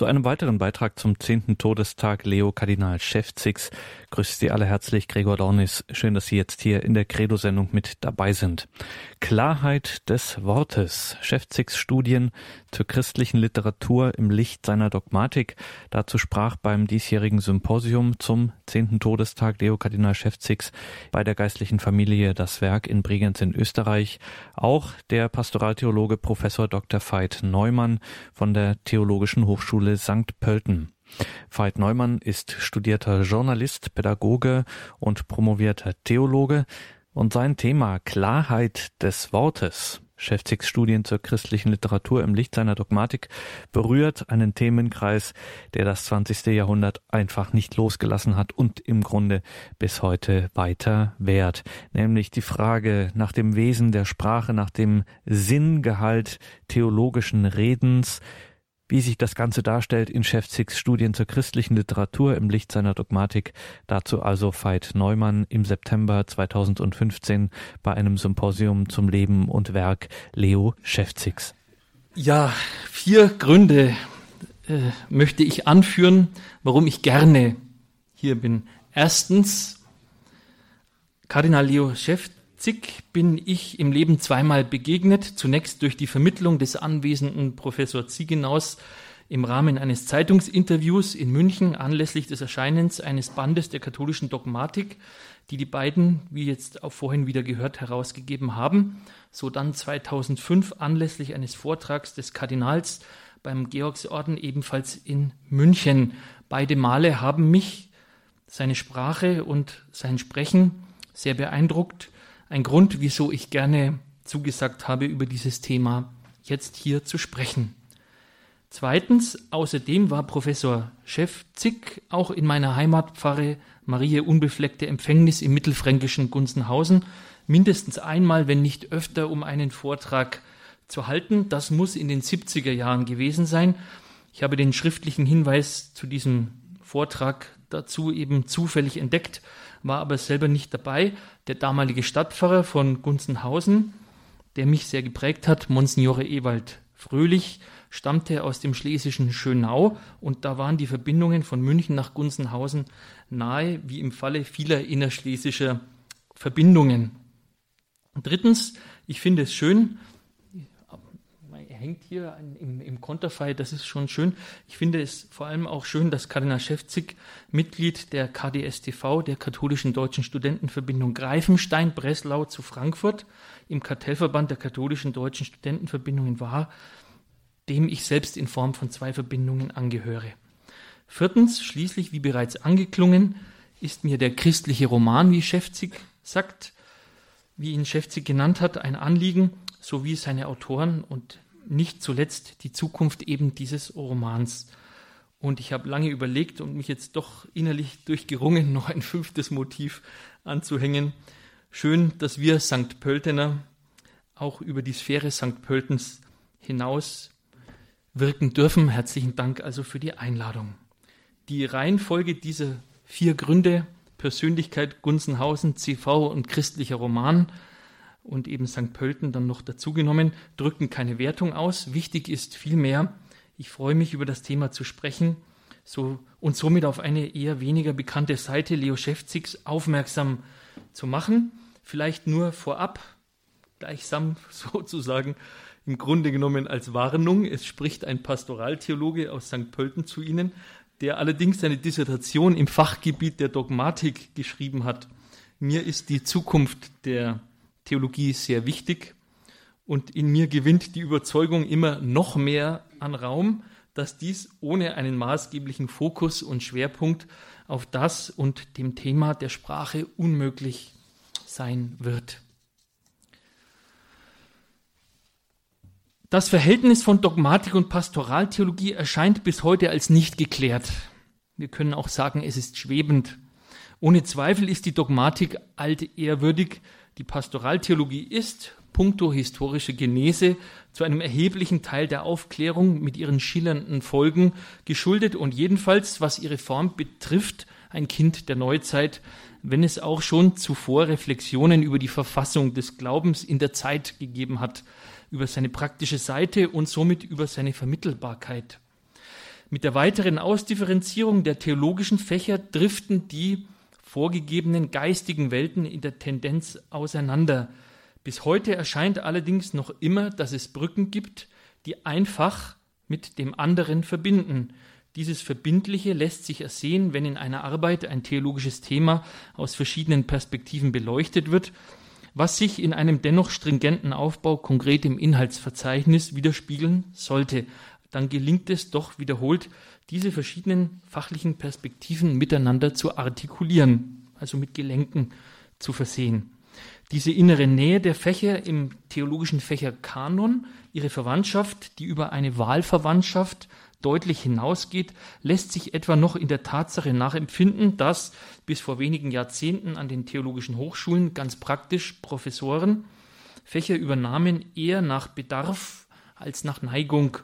Zu einem weiteren Beitrag zum zehnten Todestag Leo Kardinal Schäfzigs grüßt Sie alle herzlich Gregor Dornis. Schön, dass Sie jetzt hier in der Credo-Sendung mit dabei sind. Klarheit des Wortes. Schäfzigs Studien zur christlichen Literatur im Licht seiner Dogmatik. Dazu sprach beim diesjährigen Symposium zum zehnten Todestag Leo Kardinal Schäfzigs bei der geistlichen Familie das Werk in Bregenz in Österreich. Auch der Pastoraltheologe Professor Dr. Veit Neumann von der Theologischen Hochschule St. Pölten. Veit Neumann ist studierter Journalist, Pädagoge und promovierter Theologe und sein Thema Klarheit des Wortes Schäfzigs Studien zur christlichen Literatur im Licht seiner Dogmatik berührt einen Themenkreis, der das 20. Jahrhundert einfach nicht losgelassen hat und im Grunde bis heute weiter währt, nämlich die Frage nach dem Wesen der Sprache, nach dem Sinngehalt theologischen Redens, wie sich das Ganze darstellt in Schäfzigs Studien zur christlichen Literatur im Licht seiner Dogmatik. Dazu also Veit Neumann im September 2015 bei einem Symposium zum Leben und Werk Leo Schäfzigs. Ja, vier Gründe äh, möchte ich anführen, warum ich gerne hier bin. Erstens, Kardinal Leo Schäfzigs Zig bin ich im Leben zweimal begegnet. Zunächst durch die Vermittlung des anwesenden Professor Ziegenaus im Rahmen eines Zeitungsinterviews in München anlässlich des Erscheinens eines Bandes der katholischen Dogmatik, die die beiden, wie jetzt auch vorhin wieder gehört, herausgegeben haben. So dann 2005 anlässlich eines Vortrags des Kardinals beim Georgsorden ebenfalls in München. Beide Male haben mich seine Sprache und sein Sprechen sehr beeindruckt ein Grund, wieso ich gerne zugesagt habe, über dieses Thema jetzt hier zu sprechen. Zweitens, außerdem war Professor Schäfzig auch in meiner Heimatpfarre Marie Unbefleckte Empfängnis im mittelfränkischen Gunzenhausen mindestens einmal, wenn nicht öfter, um einen Vortrag zu halten. Das muss in den 70er Jahren gewesen sein. Ich habe den schriftlichen Hinweis zu diesem Vortrag dazu eben zufällig entdeckt war aber selber nicht dabei. Der damalige Stadtpfarrer von Gunzenhausen, der mich sehr geprägt hat, Monsignore Ewald Fröhlich, stammte aus dem schlesischen Schönau und da waren die Verbindungen von München nach Gunzenhausen nahe, wie im Falle vieler innerschlesischer Verbindungen. drittens, ich finde es schön, hängt hier im, im Konterfei, das ist schon schön. Ich finde es vor allem auch schön, dass Kardinal Schäfzig Mitglied der KDSTV, der Katholischen Deutschen Studentenverbindung Greifenstein, Breslau zu Frankfurt, im Kartellverband der Katholischen Deutschen Studentenverbindungen war, dem ich selbst in Form von zwei Verbindungen angehöre. Viertens, schließlich, wie bereits angeklungen, ist mir der christliche Roman, wie Schäfzig sagt, wie ihn Schäfzig genannt hat, ein Anliegen, sowie seine Autoren und nicht zuletzt die Zukunft eben dieses Romans. Und ich habe lange überlegt und mich jetzt doch innerlich durchgerungen, noch ein fünftes Motiv anzuhängen. Schön, dass wir St. Pöltener auch über die Sphäre St. Pöltens hinaus wirken dürfen. Herzlichen Dank also für die Einladung. Die Reihenfolge dieser vier Gründe, Persönlichkeit, Gunzenhausen, CV und christlicher Roman, und eben St. Pölten dann noch dazugenommen, drücken keine Wertung aus. Wichtig ist vielmehr, ich freue mich über das Thema zu sprechen so, und somit auf eine eher weniger bekannte Seite Leo Schäfzigs aufmerksam zu machen. Vielleicht nur vorab, gleichsam sozusagen, im Grunde genommen als Warnung. Es spricht ein Pastoraltheologe aus St. Pölten zu Ihnen, der allerdings seine Dissertation im Fachgebiet der Dogmatik geschrieben hat. Mir ist die Zukunft der Theologie ist sehr wichtig und in mir gewinnt die Überzeugung immer noch mehr an Raum, dass dies ohne einen maßgeblichen Fokus und Schwerpunkt auf das und dem Thema der Sprache unmöglich sein wird. Das Verhältnis von Dogmatik und Pastoraltheologie erscheint bis heute als nicht geklärt. Wir können auch sagen, es ist schwebend. Ohne Zweifel ist die Dogmatik altehrwürdig, die Pastoraltheologie ist, puncto historische Genese, zu einem erheblichen Teil der Aufklärung mit ihren schillernden Folgen geschuldet und jedenfalls, was ihre Form betrifft, ein Kind der Neuzeit, wenn es auch schon zuvor Reflexionen über die Verfassung des Glaubens in der Zeit gegeben hat, über seine praktische Seite und somit über seine Vermittelbarkeit. Mit der weiteren Ausdifferenzierung der theologischen Fächer driften die vorgegebenen geistigen Welten in der Tendenz auseinander. Bis heute erscheint allerdings noch immer, dass es Brücken gibt, die einfach mit dem anderen verbinden. Dieses Verbindliche lässt sich ersehen, wenn in einer Arbeit ein theologisches Thema aus verschiedenen Perspektiven beleuchtet wird, was sich in einem dennoch stringenten Aufbau konkret im Inhaltsverzeichnis widerspiegeln sollte. Dann gelingt es doch wiederholt, diese verschiedenen fachlichen Perspektiven miteinander zu artikulieren, also mit Gelenken zu versehen. Diese innere Nähe der Fächer im theologischen Fächer Kanon, ihre Verwandtschaft, die über eine Wahlverwandtschaft deutlich hinausgeht, lässt sich etwa noch in der Tatsache nachempfinden, dass bis vor wenigen Jahrzehnten an den theologischen Hochschulen ganz praktisch Professoren Fächer übernahmen eher nach Bedarf als nach Neigung.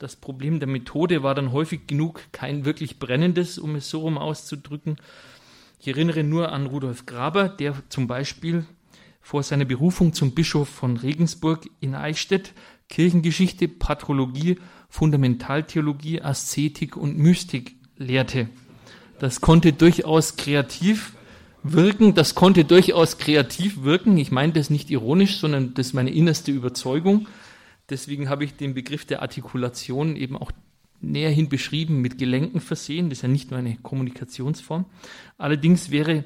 Das Problem der Methode war dann häufig genug kein wirklich brennendes, um es so rum auszudrücken. Ich erinnere nur an Rudolf Graber, der zum Beispiel vor seiner Berufung zum Bischof von Regensburg in Eichstätt Kirchengeschichte, Patrologie Fundamentaltheologie, Aszetik und Mystik lehrte. Das konnte durchaus kreativ wirken, das konnte durchaus kreativ wirken. Ich meine das nicht ironisch, sondern das ist meine innerste Überzeugung. Deswegen habe ich den Begriff der Artikulation eben auch näherhin beschrieben, mit Gelenken versehen. Das ist ja nicht nur eine Kommunikationsform. Allerdings wäre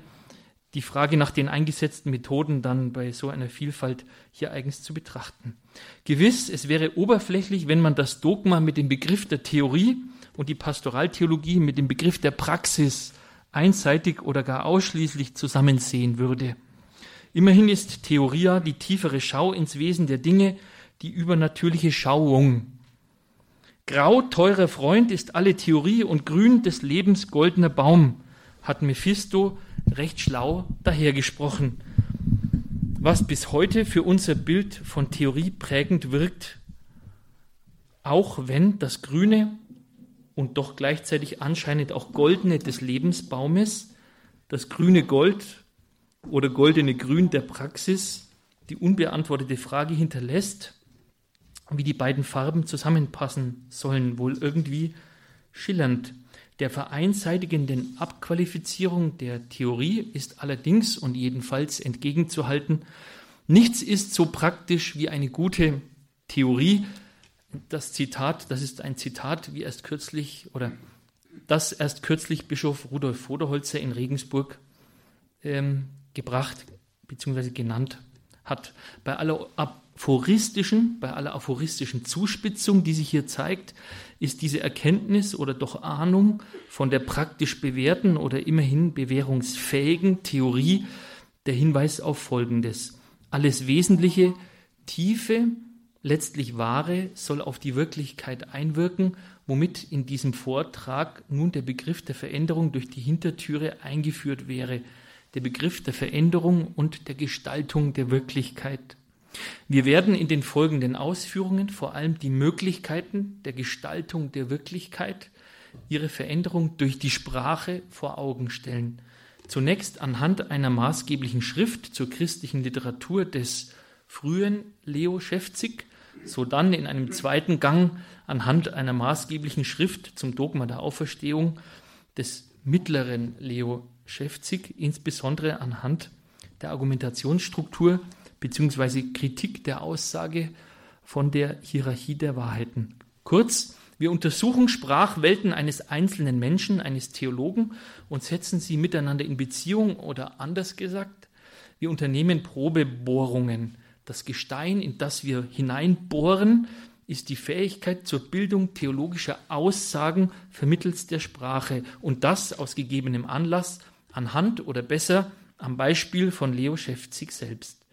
die Frage nach den eingesetzten Methoden dann bei so einer Vielfalt hier eigens zu betrachten. Gewiss, es wäre oberflächlich, wenn man das Dogma mit dem Begriff der Theorie und die Pastoraltheologie mit dem Begriff der Praxis einseitig oder gar ausschließlich zusammensehen würde. Immerhin ist Theoria die tiefere Schau ins Wesen der Dinge, die übernatürliche Schauung. Grau, teurer Freund ist alle Theorie und grün des Lebens goldener Baum, hat Mephisto recht schlau dahergesprochen. Was bis heute für unser Bild von Theorie prägend wirkt, auch wenn das grüne und doch gleichzeitig anscheinend auch goldene des Lebensbaumes, das grüne Gold oder goldene Grün der Praxis, die unbeantwortete Frage hinterlässt, wie die beiden Farben zusammenpassen sollen, wohl irgendwie schillernd. Der vereinseitigenden Abqualifizierung der Theorie ist allerdings und jedenfalls entgegenzuhalten, nichts ist so praktisch wie eine gute Theorie. Das Zitat, das ist ein Zitat, wie erst kürzlich oder das erst kürzlich Bischof Rudolf Voderholzer in Regensburg ähm, gebracht bzw. genannt hat. Bei aller aphoristischen, bei aller aphoristischen Zuspitzung, die sich hier zeigt, ist diese Erkenntnis oder doch Ahnung von der praktisch bewährten oder immerhin bewährungsfähigen Theorie der Hinweis auf Folgendes. Alles Wesentliche, Tiefe, letztlich Wahre soll auf die Wirklichkeit einwirken, womit in diesem Vortrag nun der Begriff der Veränderung durch die Hintertüre eingeführt wäre, der Begriff der Veränderung und der Gestaltung der Wirklichkeit. Wir werden in den folgenden Ausführungen vor allem die Möglichkeiten der Gestaltung der Wirklichkeit, ihre Veränderung durch die Sprache vor Augen stellen. Zunächst anhand einer maßgeblichen Schrift zur christlichen Literatur des frühen Leo Schäfzig, sodann in einem zweiten Gang anhand einer maßgeblichen Schrift zum Dogma der Auferstehung des mittleren Leo Schäfzig, insbesondere anhand der Argumentationsstruktur beziehungsweise Kritik der Aussage von der Hierarchie der Wahrheiten. Kurz, wir untersuchen Sprachwelten eines einzelnen Menschen, eines Theologen und setzen sie miteinander in Beziehung oder anders gesagt, wir unternehmen Probebohrungen. Das Gestein, in das wir hineinbohren, ist die Fähigkeit zur Bildung theologischer Aussagen vermittels der Sprache und das aus gegebenem Anlass anhand oder besser am Beispiel von Leo Schäfzig selbst.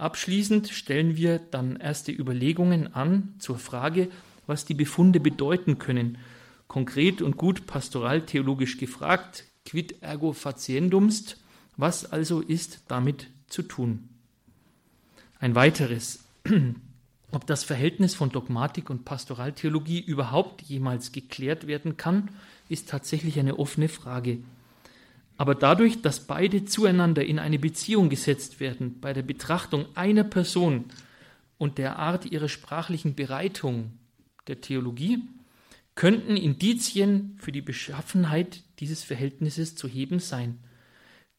Abschließend stellen wir dann erste Überlegungen an zur Frage, was die Befunde bedeuten können. Konkret und gut pastoraltheologisch gefragt, quid ergo faciendumst, was also ist damit zu tun? Ein weiteres, ob das Verhältnis von Dogmatik und Pastoraltheologie überhaupt jemals geklärt werden kann, ist tatsächlich eine offene Frage. Aber dadurch, dass beide zueinander in eine Beziehung gesetzt werden, bei der Betrachtung einer Person und der Art ihrer sprachlichen Bereitung der Theologie, könnten Indizien für die Beschaffenheit dieses Verhältnisses zu heben sein.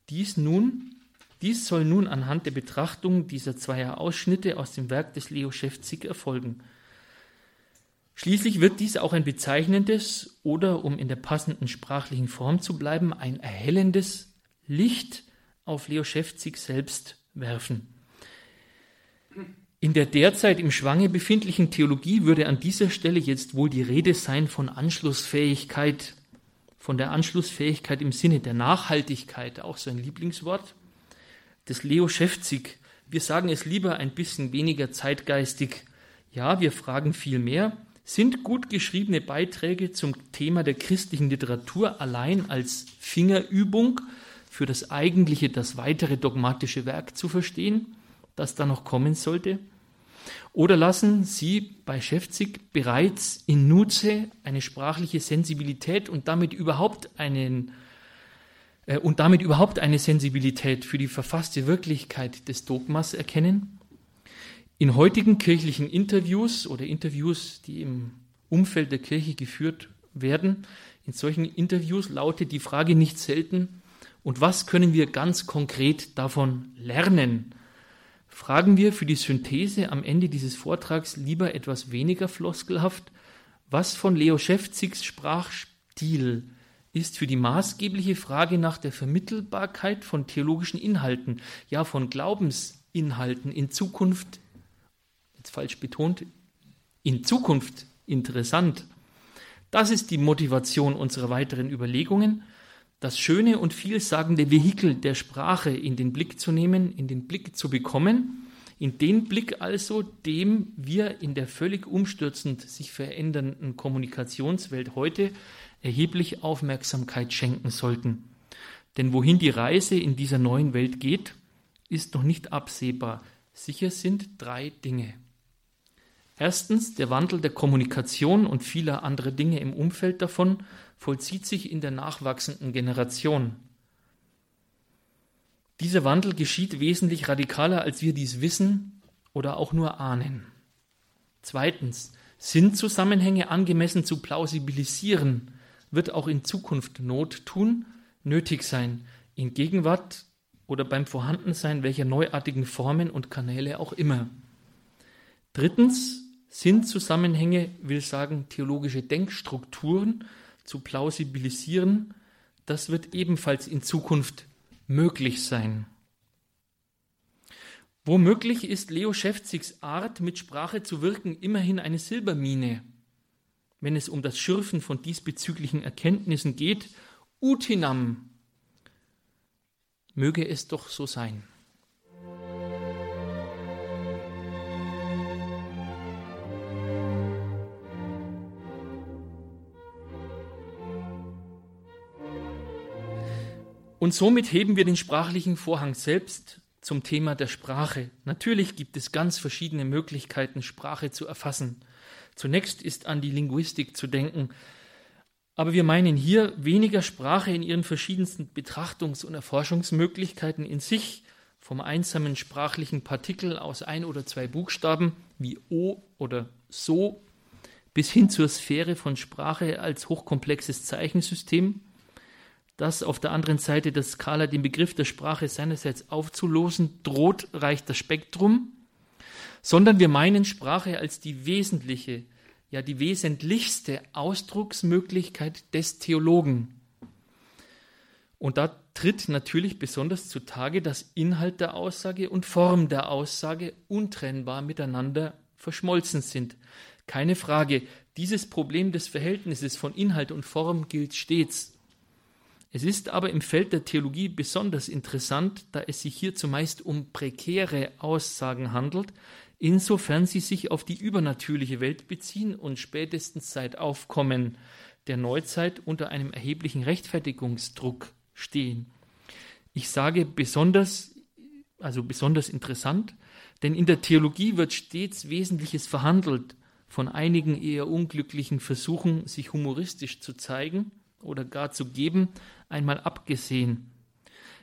Dies nun, dies soll nun anhand der Betrachtung dieser zweier Ausschnitte aus dem Werk des Leo Schäfzig erfolgen. Schließlich wird dies auch ein bezeichnendes oder, um in der passenden sprachlichen Form zu bleiben, ein erhellendes Licht auf Leo Schäfzig selbst werfen. In der derzeit im Schwange befindlichen Theologie würde an dieser Stelle jetzt wohl die Rede sein von Anschlussfähigkeit, von der Anschlussfähigkeit im Sinne der Nachhaltigkeit, auch sein Lieblingswort, des Leo Schäfzig. Wir sagen es lieber ein bisschen weniger zeitgeistig. Ja, wir fragen viel mehr. Sind gut geschriebene Beiträge zum Thema der christlichen Literatur allein als Fingerübung für das eigentliche, das weitere dogmatische Werk zu verstehen, das da noch kommen sollte? Oder lassen Sie bei Schäfzig bereits in Nutze eine sprachliche Sensibilität und damit überhaupt einen äh, und damit überhaupt eine Sensibilität für die verfasste Wirklichkeit des Dogmas erkennen? In heutigen kirchlichen Interviews oder Interviews, die im Umfeld der Kirche geführt werden, in solchen Interviews lautet die Frage nicht selten, und was können wir ganz konkret davon lernen? fragen wir für die Synthese am Ende dieses Vortrags lieber etwas weniger floskelhaft, was von Leo Schäfzigs Sprachstil ist für die maßgebliche Frage nach der Vermittelbarkeit von theologischen Inhalten, ja von Glaubensinhalten in Zukunft, jetzt falsch betont, in Zukunft interessant. Das ist die Motivation unserer weiteren Überlegungen das schöne und vielsagende Vehikel der Sprache in den Blick zu nehmen, in den Blick zu bekommen, in den Blick also, dem wir in der völlig umstürzend sich verändernden Kommunikationswelt heute erheblich Aufmerksamkeit schenken sollten. Denn wohin die Reise in dieser neuen Welt geht, ist noch nicht absehbar. Sicher sind drei Dinge. Erstens der Wandel der Kommunikation und vieler anderer Dinge im Umfeld davon vollzieht sich in der nachwachsenden Generation. Dieser Wandel geschieht wesentlich radikaler, als wir dies wissen oder auch nur ahnen. Zweitens, Sinnzusammenhänge angemessen zu plausibilisieren, wird auch in Zukunft Not tun, nötig sein, in Gegenwart oder beim Vorhandensein welcher neuartigen Formen und Kanäle auch immer. Drittens, Sinnzusammenhänge will sagen theologische Denkstrukturen zu plausibilisieren, das wird ebenfalls in Zukunft möglich sein. Womöglich ist Leo Schäfzigs Art, mit Sprache zu wirken, immerhin eine Silbermine, wenn es um das Schürfen von diesbezüglichen Erkenntnissen geht. Utinam möge es doch so sein. Und somit heben wir den sprachlichen Vorhang selbst zum Thema der Sprache. Natürlich gibt es ganz verschiedene Möglichkeiten, Sprache zu erfassen. Zunächst ist an die Linguistik zu denken, aber wir meinen hier weniger Sprache in ihren verschiedensten Betrachtungs- und Erforschungsmöglichkeiten in sich, vom einsamen sprachlichen Partikel aus ein oder zwei Buchstaben wie O oder So bis hin zur Sphäre von Sprache als hochkomplexes Zeichensystem, das auf der anderen Seite der Skala den Begriff der Sprache seinerseits aufzulosen droht, reicht das Spektrum, sondern wir meinen Sprache als die wesentliche, ja die wesentlichste Ausdrucksmöglichkeit des Theologen. Und da tritt natürlich besonders zutage, dass Inhalt der Aussage und Form der Aussage untrennbar miteinander verschmolzen sind. Keine Frage, dieses Problem des Verhältnisses von Inhalt und Form gilt stets. Es ist aber im Feld der Theologie besonders interessant, da es sich hier zumeist um prekäre Aussagen handelt, insofern sie sich auf die übernatürliche Welt beziehen und spätestens seit Aufkommen der Neuzeit unter einem erheblichen Rechtfertigungsdruck stehen. Ich sage besonders, also besonders interessant, denn in der Theologie wird stets Wesentliches verhandelt, von einigen eher unglücklichen Versuchen, sich humoristisch zu zeigen oder gar zu geben, einmal abgesehen.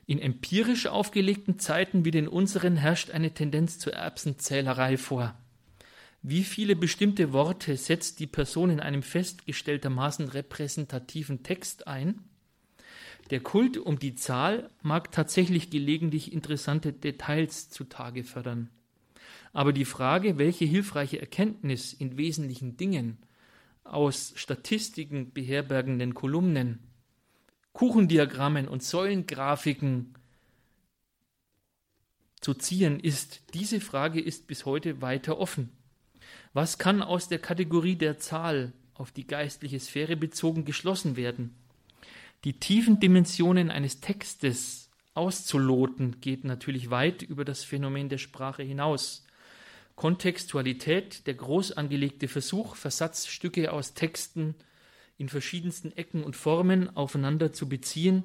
In empirisch aufgelegten Zeiten wie den unseren herrscht eine Tendenz zur Erbsenzählerei vor. Wie viele bestimmte Worte setzt die Person in einem festgestelltermaßen repräsentativen Text ein? Der Kult um die Zahl mag tatsächlich gelegentlich interessante Details zutage fördern. Aber die Frage, welche hilfreiche Erkenntnis in wesentlichen Dingen aus Statistiken beherbergenden Kolumnen, Kuchendiagrammen und Säulengrafiken zu ziehen ist, diese Frage ist bis heute weiter offen. Was kann aus der Kategorie der Zahl auf die geistliche Sphäre bezogen geschlossen werden? Die tiefen Dimensionen eines Textes auszuloten geht natürlich weit über das Phänomen der Sprache hinaus. Kontextualität, der groß angelegte Versuch, Versatzstücke aus Texten in verschiedensten Ecken und Formen aufeinander zu beziehen,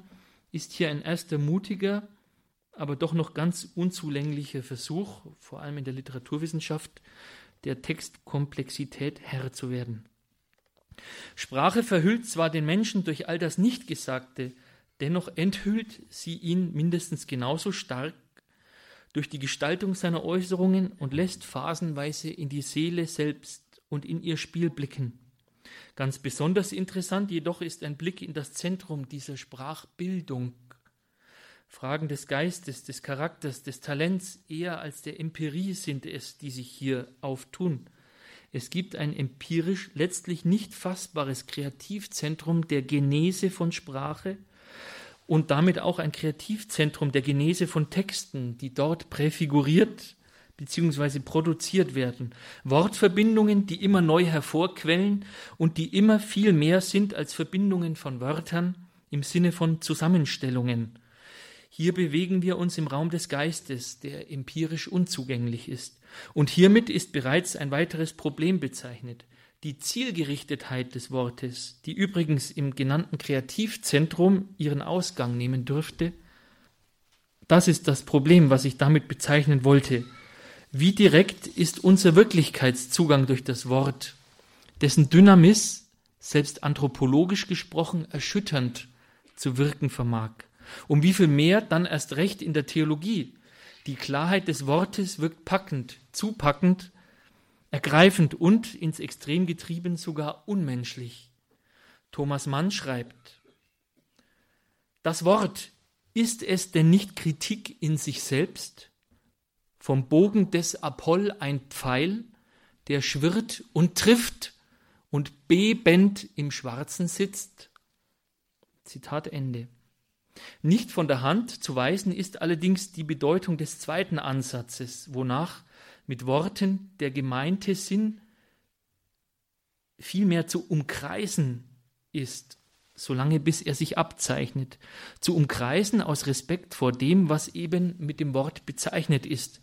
ist hier ein erster mutiger, aber doch noch ganz unzulänglicher Versuch, vor allem in der Literaturwissenschaft, der Textkomplexität Herr zu werden. Sprache verhüllt zwar den Menschen durch all das Nichtgesagte, dennoch enthüllt sie ihn mindestens genauso stark durch die Gestaltung seiner Äußerungen und lässt phasenweise in die Seele selbst und in ihr Spiel blicken. Ganz besonders interessant jedoch ist ein Blick in das Zentrum dieser Sprachbildung. Fragen des Geistes, des Charakters, des Talents eher als der Empirie sind es, die sich hier auftun. Es gibt ein empirisch letztlich nicht fassbares Kreativzentrum der Genese von Sprache und damit auch ein Kreativzentrum der Genese von Texten, die dort präfiguriert bzw. produziert werden. Wortverbindungen, die immer neu hervorquellen und die immer viel mehr sind als Verbindungen von Wörtern im Sinne von Zusammenstellungen. Hier bewegen wir uns im Raum des Geistes, der empirisch unzugänglich ist. Und hiermit ist bereits ein weiteres Problem bezeichnet. Die Zielgerichtetheit des Wortes, die übrigens im genannten Kreativzentrum ihren Ausgang nehmen dürfte, das ist das Problem, was ich damit bezeichnen wollte. Wie direkt ist unser Wirklichkeitszugang durch das Wort, dessen Dynamis, selbst anthropologisch gesprochen, erschütternd zu wirken vermag. Um wie viel mehr dann erst recht in der Theologie. Die Klarheit des Wortes wirkt packend, zupackend, ergreifend und ins Extrem getrieben sogar unmenschlich. Thomas Mann schreibt, das Wort, ist es denn nicht Kritik in sich selbst? Vom Bogen des Apoll ein Pfeil, der schwirrt und trifft und bebend im Schwarzen sitzt? Zitat Ende. Nicht von der Hand zu weisen ist allerdings die Bedeutung des zweiten Ansatzes, wonach mit Worten der gemeinte Sinn vielmehr zu umkreisen ist, solange bis er sich abzeichnet. Zu umkreisen aus Respekt vor dem, was eben mit dem Wort bezeichnet ist.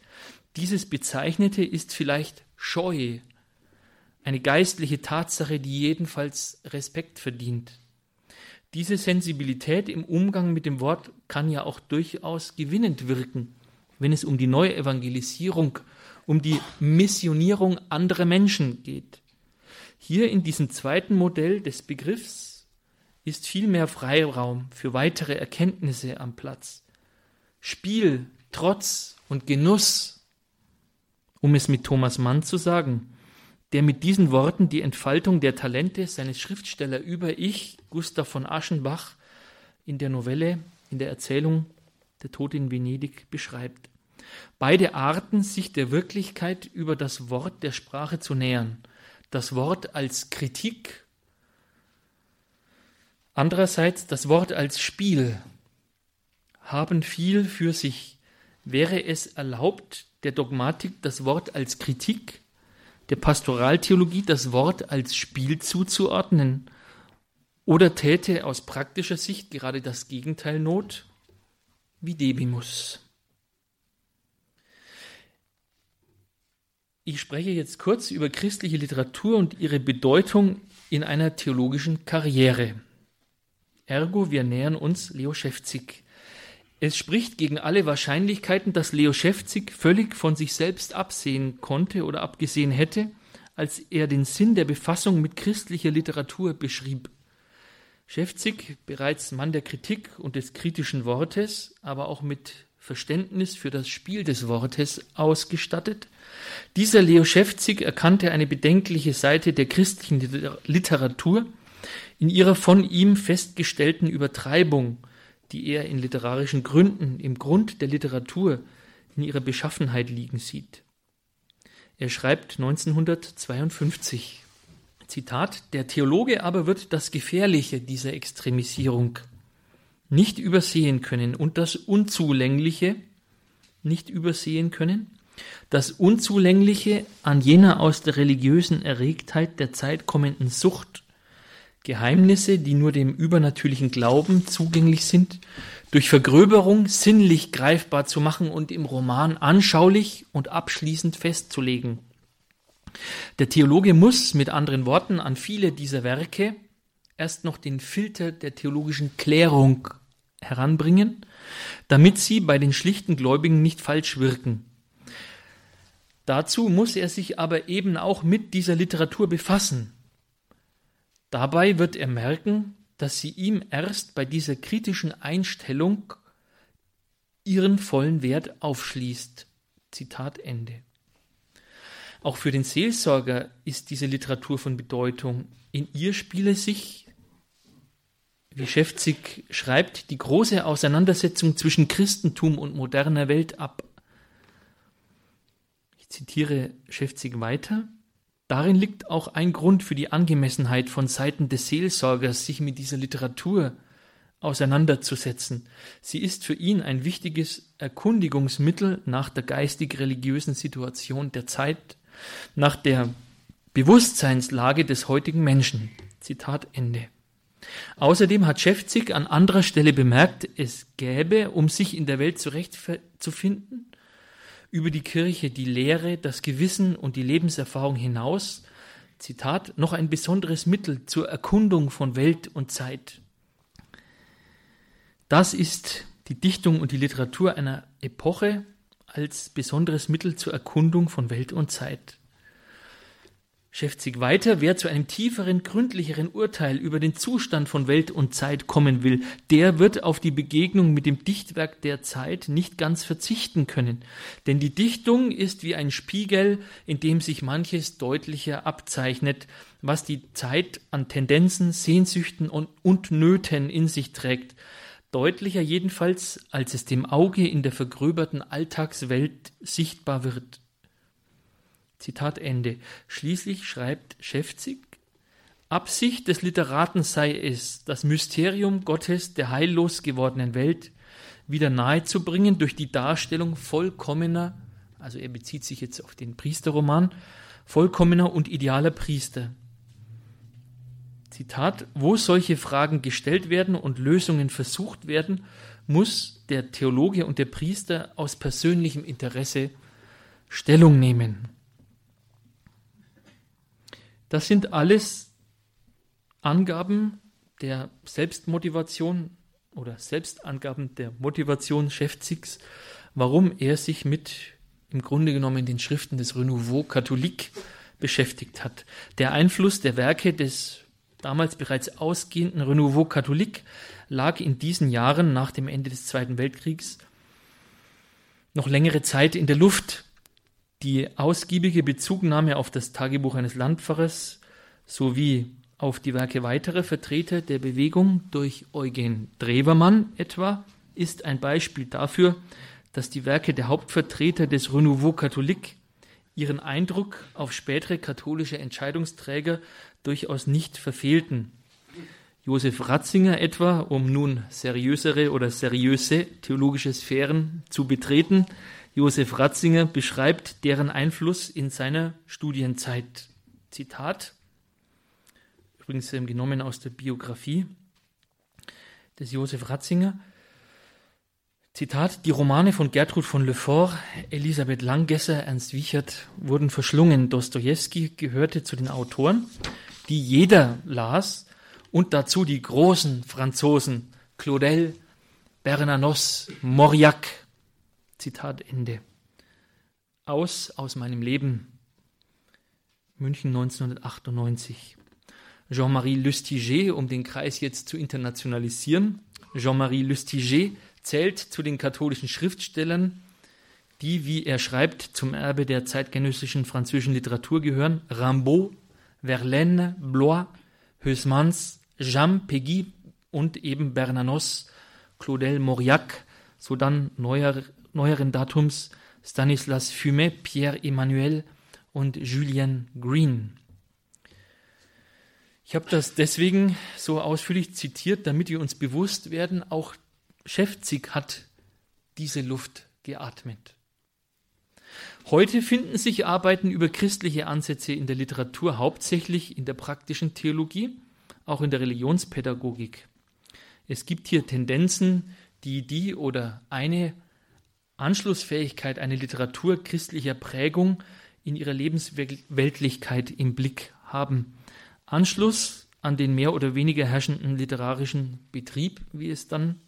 Dieses Bezeichnete ist vielleicht Scheu, eine geistliche Tatsache, die jedenfalls Respekt verdient. Diese Sensibilität im Umgang mit dem Wort kann ja auch durchaus gewinnend wirken, wenn es um die Neuevangelisierung, um die Missionierung anderer Menschen geht. Hier in diesem zweiten Modell des Begriffs ist viel mehr Freiraum für weitere Erkenntnisse am Platz. Spiel, Trotz und Genuss, um es mit Thomas Mann zu sagen, der mit diesen Worten die Entfaltung der Talente seines Schriftsteller über Ich, Gustav von Aschenbach, in der Novelle, in der Erzählung Der Tod in Venedig beschreibt. Beide Arten, sich der Wirklichkeit über das Wort der Sprache zu nähern. Das Wort als Kritik, andererseits das Wort als Spiel, haben viel für sich. Wäre es erlaubt, der Dogmatik das Wort als Kritik der Pastoraltheologie das Wort als Spiel zuzuordnen? Oder täte aus praktischer Sicht gerade das Gegenteil Not? Wie Debimus. Ich spreche jetzt kurz über christliche Literatur und ihre Bedeutung in einer theologischen Karriere. Ergo, wir nähern uns Leo Schäfzig. Es spricht gegen alle Wahrscheinlichkeiten, dass Leo Schäfzig völlig von sich selbst absehen konnte oder abgesehen hätte, als er den Sinn der Befassung mit christlicher Literatur beschrieb. Schäfzig, bereits Mann der Kritik und des kritischen Wortes, aber auch mit Verständnis für das Spiel des Wortes ausgestattet. Dieser Leo Schäfzig erkannte eine bedenkliche Seite der christlichen Literatur in ihrer von ihm festgestellten Übertreibung, die er in literarischen Gründen im Grund der Literatur in ihrer Beschaffenheit liegen sieht. Er schreibt 1952, Zitat, der Theologe aber wird das Gefährliche dieser Extremisierung nicht übersehen können und das Unzulängliche nicht übersehen können, das Unzulängliche an jener aus der religiösen Erregtheit der Zeit kommenden Sucht, Geheimnisse, die nur dem übernatürlichen Glauben zugänglich sind, durch Vergröberung sinnlich greifbar zu machen und im Roman anschaulich und abschließend festzulegen. Der Theologe muss mit anderen Worten an viele dieser Werke erst noch den Filter der theologischen Klärung heranbringen, damit sie bei den schlichten Gläubigen nicht falsch wirken. Dazu muss er sich aber eben auch mit dieser Literatur befassen. Dabei wird er merken, dass sie ihm erst bei dieser kritischen Einstellung ihren vollen Wert aufschließt. Zitat Ende. Auch für den Seelsorger ist diese Literatur von Bedeutung. In ihr spiele sich wie Schäfzig schreibt, die große Auseinandersetzung zwischen Christentum und moderner Welt ab. Ich zitiere Schäfzig weiter. Darin liegt auch ein Grund für die Angemessenheit von Seiten des Seelsorgers, sich mit dieser Literatur auseinanderzusetzen. Sie ist für ihn ein wichtiges Erkundigungsmittel nach der geistig-religiösen Situation der Zeit, nach der Bewusstseinslage des heutigen Menschen. Zitat Ende. Außerdem hat Schäfzig an anderer Stelle bemerkt, es gäbe, um sich in der Welt zurechtzufinden, über die Kirche, die Lehre, das Gewissen und die Lebenserfahrung hinaus, Zitat, noch ein besonderes Mittel zur Erkundung von Welt und Zeit. Das ist die Dichtung und die Literatur einer Epoche als besonderes Mittel zur Erkundung von Welt und Zeit. Schäfzig weiter, wer zu einem tieferen, gründlicheren Urteil über den Zustand von Welt und Zeit kommen will, der wird auf die Begegnung mit dem Dichtwerk der Zeit nicht ganz verzichten können. Denn die Dichtung ist wie ein Spiegel, in dem sich manches deutlicher abzeichnet, was die Zeit an Tendenzen, Sehnsüchten und, und Nöten in sich trägt. Deutlicher jedenfalls, als es dem Auge in der vergröberten Alltagswelt sichtbar wird. Zitat Ende. Schließlich schreibt Schäfzig, Absicht des Literaten sei es, das Mysterium Gottes der heillos gewordenen Welt wieder nahezubringen durch die Darstellung vollkommener, also er bezieht sich jetzt auf den Priesterroman, vollkommener und idealer Priester. Zitat, wo solche Fragen gestellt werden und Lösungen versucht werden, muss der Theologe und der Priester aus persönlichem Interesse Stellung nehmen. Das sind alles Angaben der Selbstmotivation oder Selbstangaben der Motivation Schäfzigs, warum er sich mit im Grunde genommen den Schriften des Renouveau Catholique beschäftigt hat. Der Einfluss der Werke des damals bereits ausgehenden Renouveau Catholique lag in diesen Jahren nach dem Ende des Zweiten Weltkriegs noch längere Zeit in der Luft. Die ausgiebige Bezugnahme auf das Tagebuch eines Landpfarrers sowie auf die Werke weiterer Vertreter der Bewegung durch Eugen Drewermann etwa ist ein Beispiel dafür, dass die Werke der Hauptvertreter des Renouveau Catholique ihren Eindruck auf spätere katholische Entscheidungsträger durchaus nicht verfehlten. Josef Ratzinger etwa, um nun seriösere oder seriöse theologische Sphären zu betreten, Josef Ratzinger beschreibt deren Einfluss in seiner Studienzeit. Zitat Übrigens genommen aus der Biografie des Josef Ratzinger. Zitat, die Romane von Gertrud von Lefort, Elisabeth Langgesser, Ernst Wiechert wurden verschlungen. Dostoevsky gehörte zu den Autoren, die jeder las und dazu die großen Franzosen Claudel, Bernanos, Mauriac, Zitat Ende. Aus aus meinem Leben. München 1998. Jean-Marie Lustiger, um den Kreis jetzt zu internationalisieren. Jean-Marie Lustiger, zählt zu den katholischen Schriftstellern, die, wie er schreibt, zum Erbe der zeitgenössischen französischen Literatur gehören. Rimbaud, Verlaine, Blois, Huysmans, Jean Peggy und eben Bernanos, Claudel Mauriac, so dann neuer, neueren Datums Stanislas Fumet, Pierre Emmanuel und Julien Green. Ich habe das deswegen so ausführlich zitiert, damit wir uns bewusst werden, auch Schäfzig hat diese Luft geatmet. Heute finden sich Arbeiten über christliche Ansätze in der Literatur hauptsächlich in der praktischen Theologie, auch in der Religionspädagogik. Es gibt hier Tendenzen, die die oder eine Anschlussfähigkeit einer Literatur christlicher Prägung in ihrer Lebensweltlichkeit im Blick haben. Anschluss an den mehr oder weniger herrschenden literarischen Betrieb, wie es dann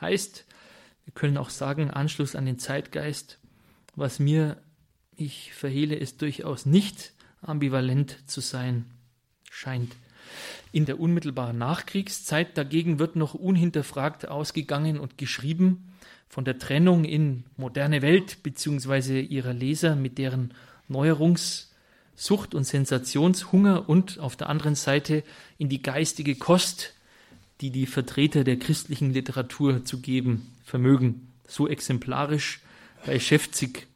heißt. Wir können auch sagen, Anschluss an den Zeitgeist was mir, ich verhehle es durchaus nicht, ambivalent zu sein scheint. In der unmittelbaren Nachkriegszeit dagegen wird noch unhinterfragt ausgegangen und geschrieben von der Trennung in moderne Welt bzw. ihrer Leser mit deren Neuerungssucht und Sensationshunger und auf der anderen Seite in die geistige Kost, die die Vertreter der christlichen Literatur zu geben vermögen. So exemplarisch bei Schäfzig.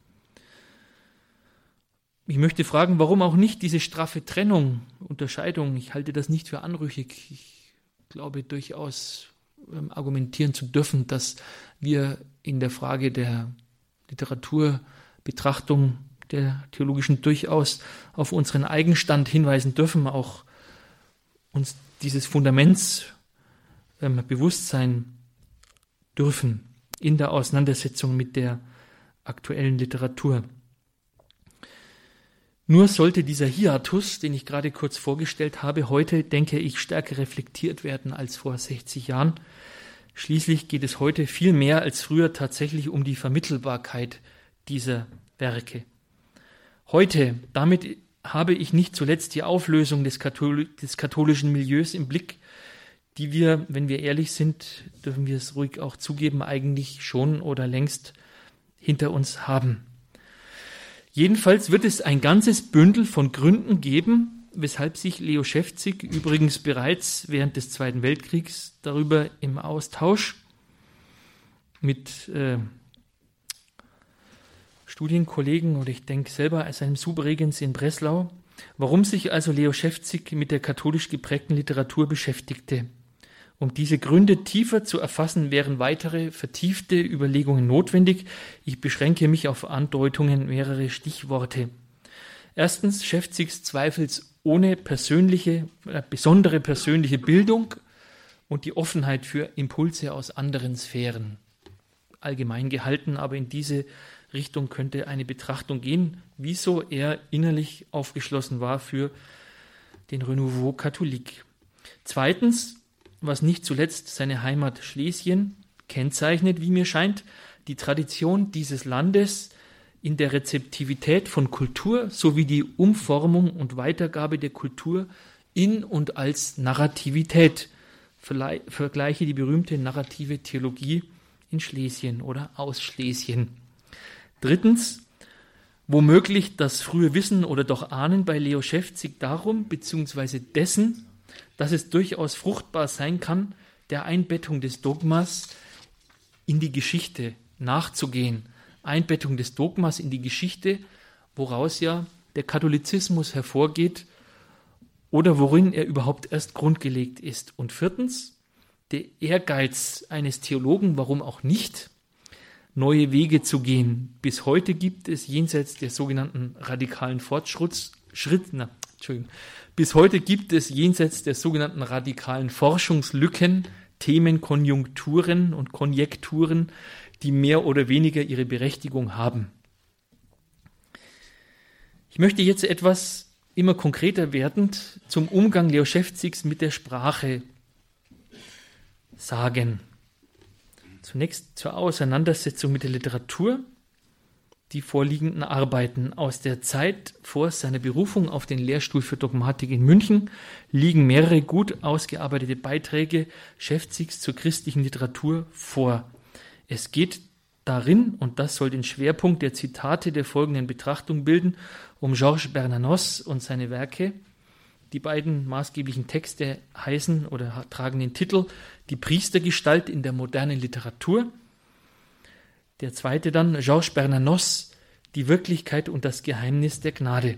Ich möchte fragen, warum auch nicht diese straffe Trennung, Unterscheidung? Ich halte das nicht für anrüchig. Ich glaube durchaus argumentieren zu dürfen, dass wir in der Frage der Literaturbetrachtung der theologischen durchaus auf unseren Eigenstand hinweisen dürfen, auch uns dieses Fundaments ähm, bewusst sein dürfen in der Auseinandersetzung mit der aktuellen Literatur. Nur sollte dieser Hiatus, den ich gerade kurz vorgestellt habe, heute, denke ich, stärker reflektiert werden als vor 60 Jahren. Schließlich geht es heute viel mehr als früher tatsächlich um die Vermittelbarkeit dieser Werke. Heute, damit habe ich nicht zuletzt die Auflösung des, Kathol des katholischen Milieus im Blick, die wir, wenn wir ehrlich sind, dürfen wir es ruhig auch zugeben, eigentlich schon oder längst hinter uns haben. Jedenfalls wird es ein ganzes Bündel von Gründen geben, weshalb sich Leo Schäfzig übrigens bereits während des Zweiten Weltkriegs darüber im Austausch mit äh, Studienkollegen oder ich denke selber als einem Subregens in Breslau, warum sich also Leo Schäfzig mit der katholisch geprägten Literatur beschäftigte. Um diese Gründe tiefer zu erfassen, wären weitere vertiefte Überlegungen notwendig. Ich beschränke mich auf Andeutungen mehrere Stichworte. Erstens Schäfzigs zweifelsohne persönliche, äh, besondere persönliche Bildung und die Offenheit für Impulse aus anderen Sphären. Allgemein gehalten, aber in diese Richtung könnte eine Betrachtung gehen, wieso er innerlich aufgeschlossen war für den Renouveau Catholique. Zweitens was nicht zuletzt seine Heimat Schlesien kennzeichnet, wie mir scheint, die Tradition dieses Landes in der Rezeptivität von Kultur sowie die Umformung und Weitergabe der Kultur in und als Narrativität. Vergleiche die berühmte narrative Theologie in Schlesien oder aus Schlesien. Drittens, womöglich das frühe Wissen oder doch Ahnen bei Leo Schäfzig darum, beziehungsweise dessen, dass es durchaus fruchtbar sein kann, der Einbettung des Dogmas in die Geschichte nachzugehen. Einbettung des Dogmas in die Geschichte, woraus ja der Katholizismus hervorgeht oder worin er überhaupt erst grundgelegt ist. Und viertens, der Ehrgeiz eines Theologen, warum auch nicht, neue Wege zu gehen. Bis heute gibt es jenseits der sogenannten radikalen Fortschritts, Schritt, na, Entschuldigung, bis heute gibt es jenseits der sogenannten radikalen Forschungslücken Themenkonjunkturen und Konjekturen, die mehr oder weniger ihre Berechtigung haben. Ich möchte jetzt etwas immer konkreter werdend zum Umgang Leo Schäfzigs mit der Sprache sagen. Zunächst zur Auseinandersetzung mit der Literatur die vorliegenden Arbeiten aus der Zeit vor seiner Berufung auf den Lehrstuhl für Dogmatik in München liegen mehrere gut ausgearbeitete Beiträge Schäfzigs zur christlichen Literatur vor. Es geht darin, und das soll den Schwerpunkt der Zitate der folgenden Betrachtung bilden, um Georges Bernanos und seine Werke. Die beiden maßgeblichen Texte heißen oder tragen den Titel Die Priestergestalt in der modernen Literatur. Der zweite dann Georges Bernanos, Die Wirklichkeit und das Geheimnis der Gnade.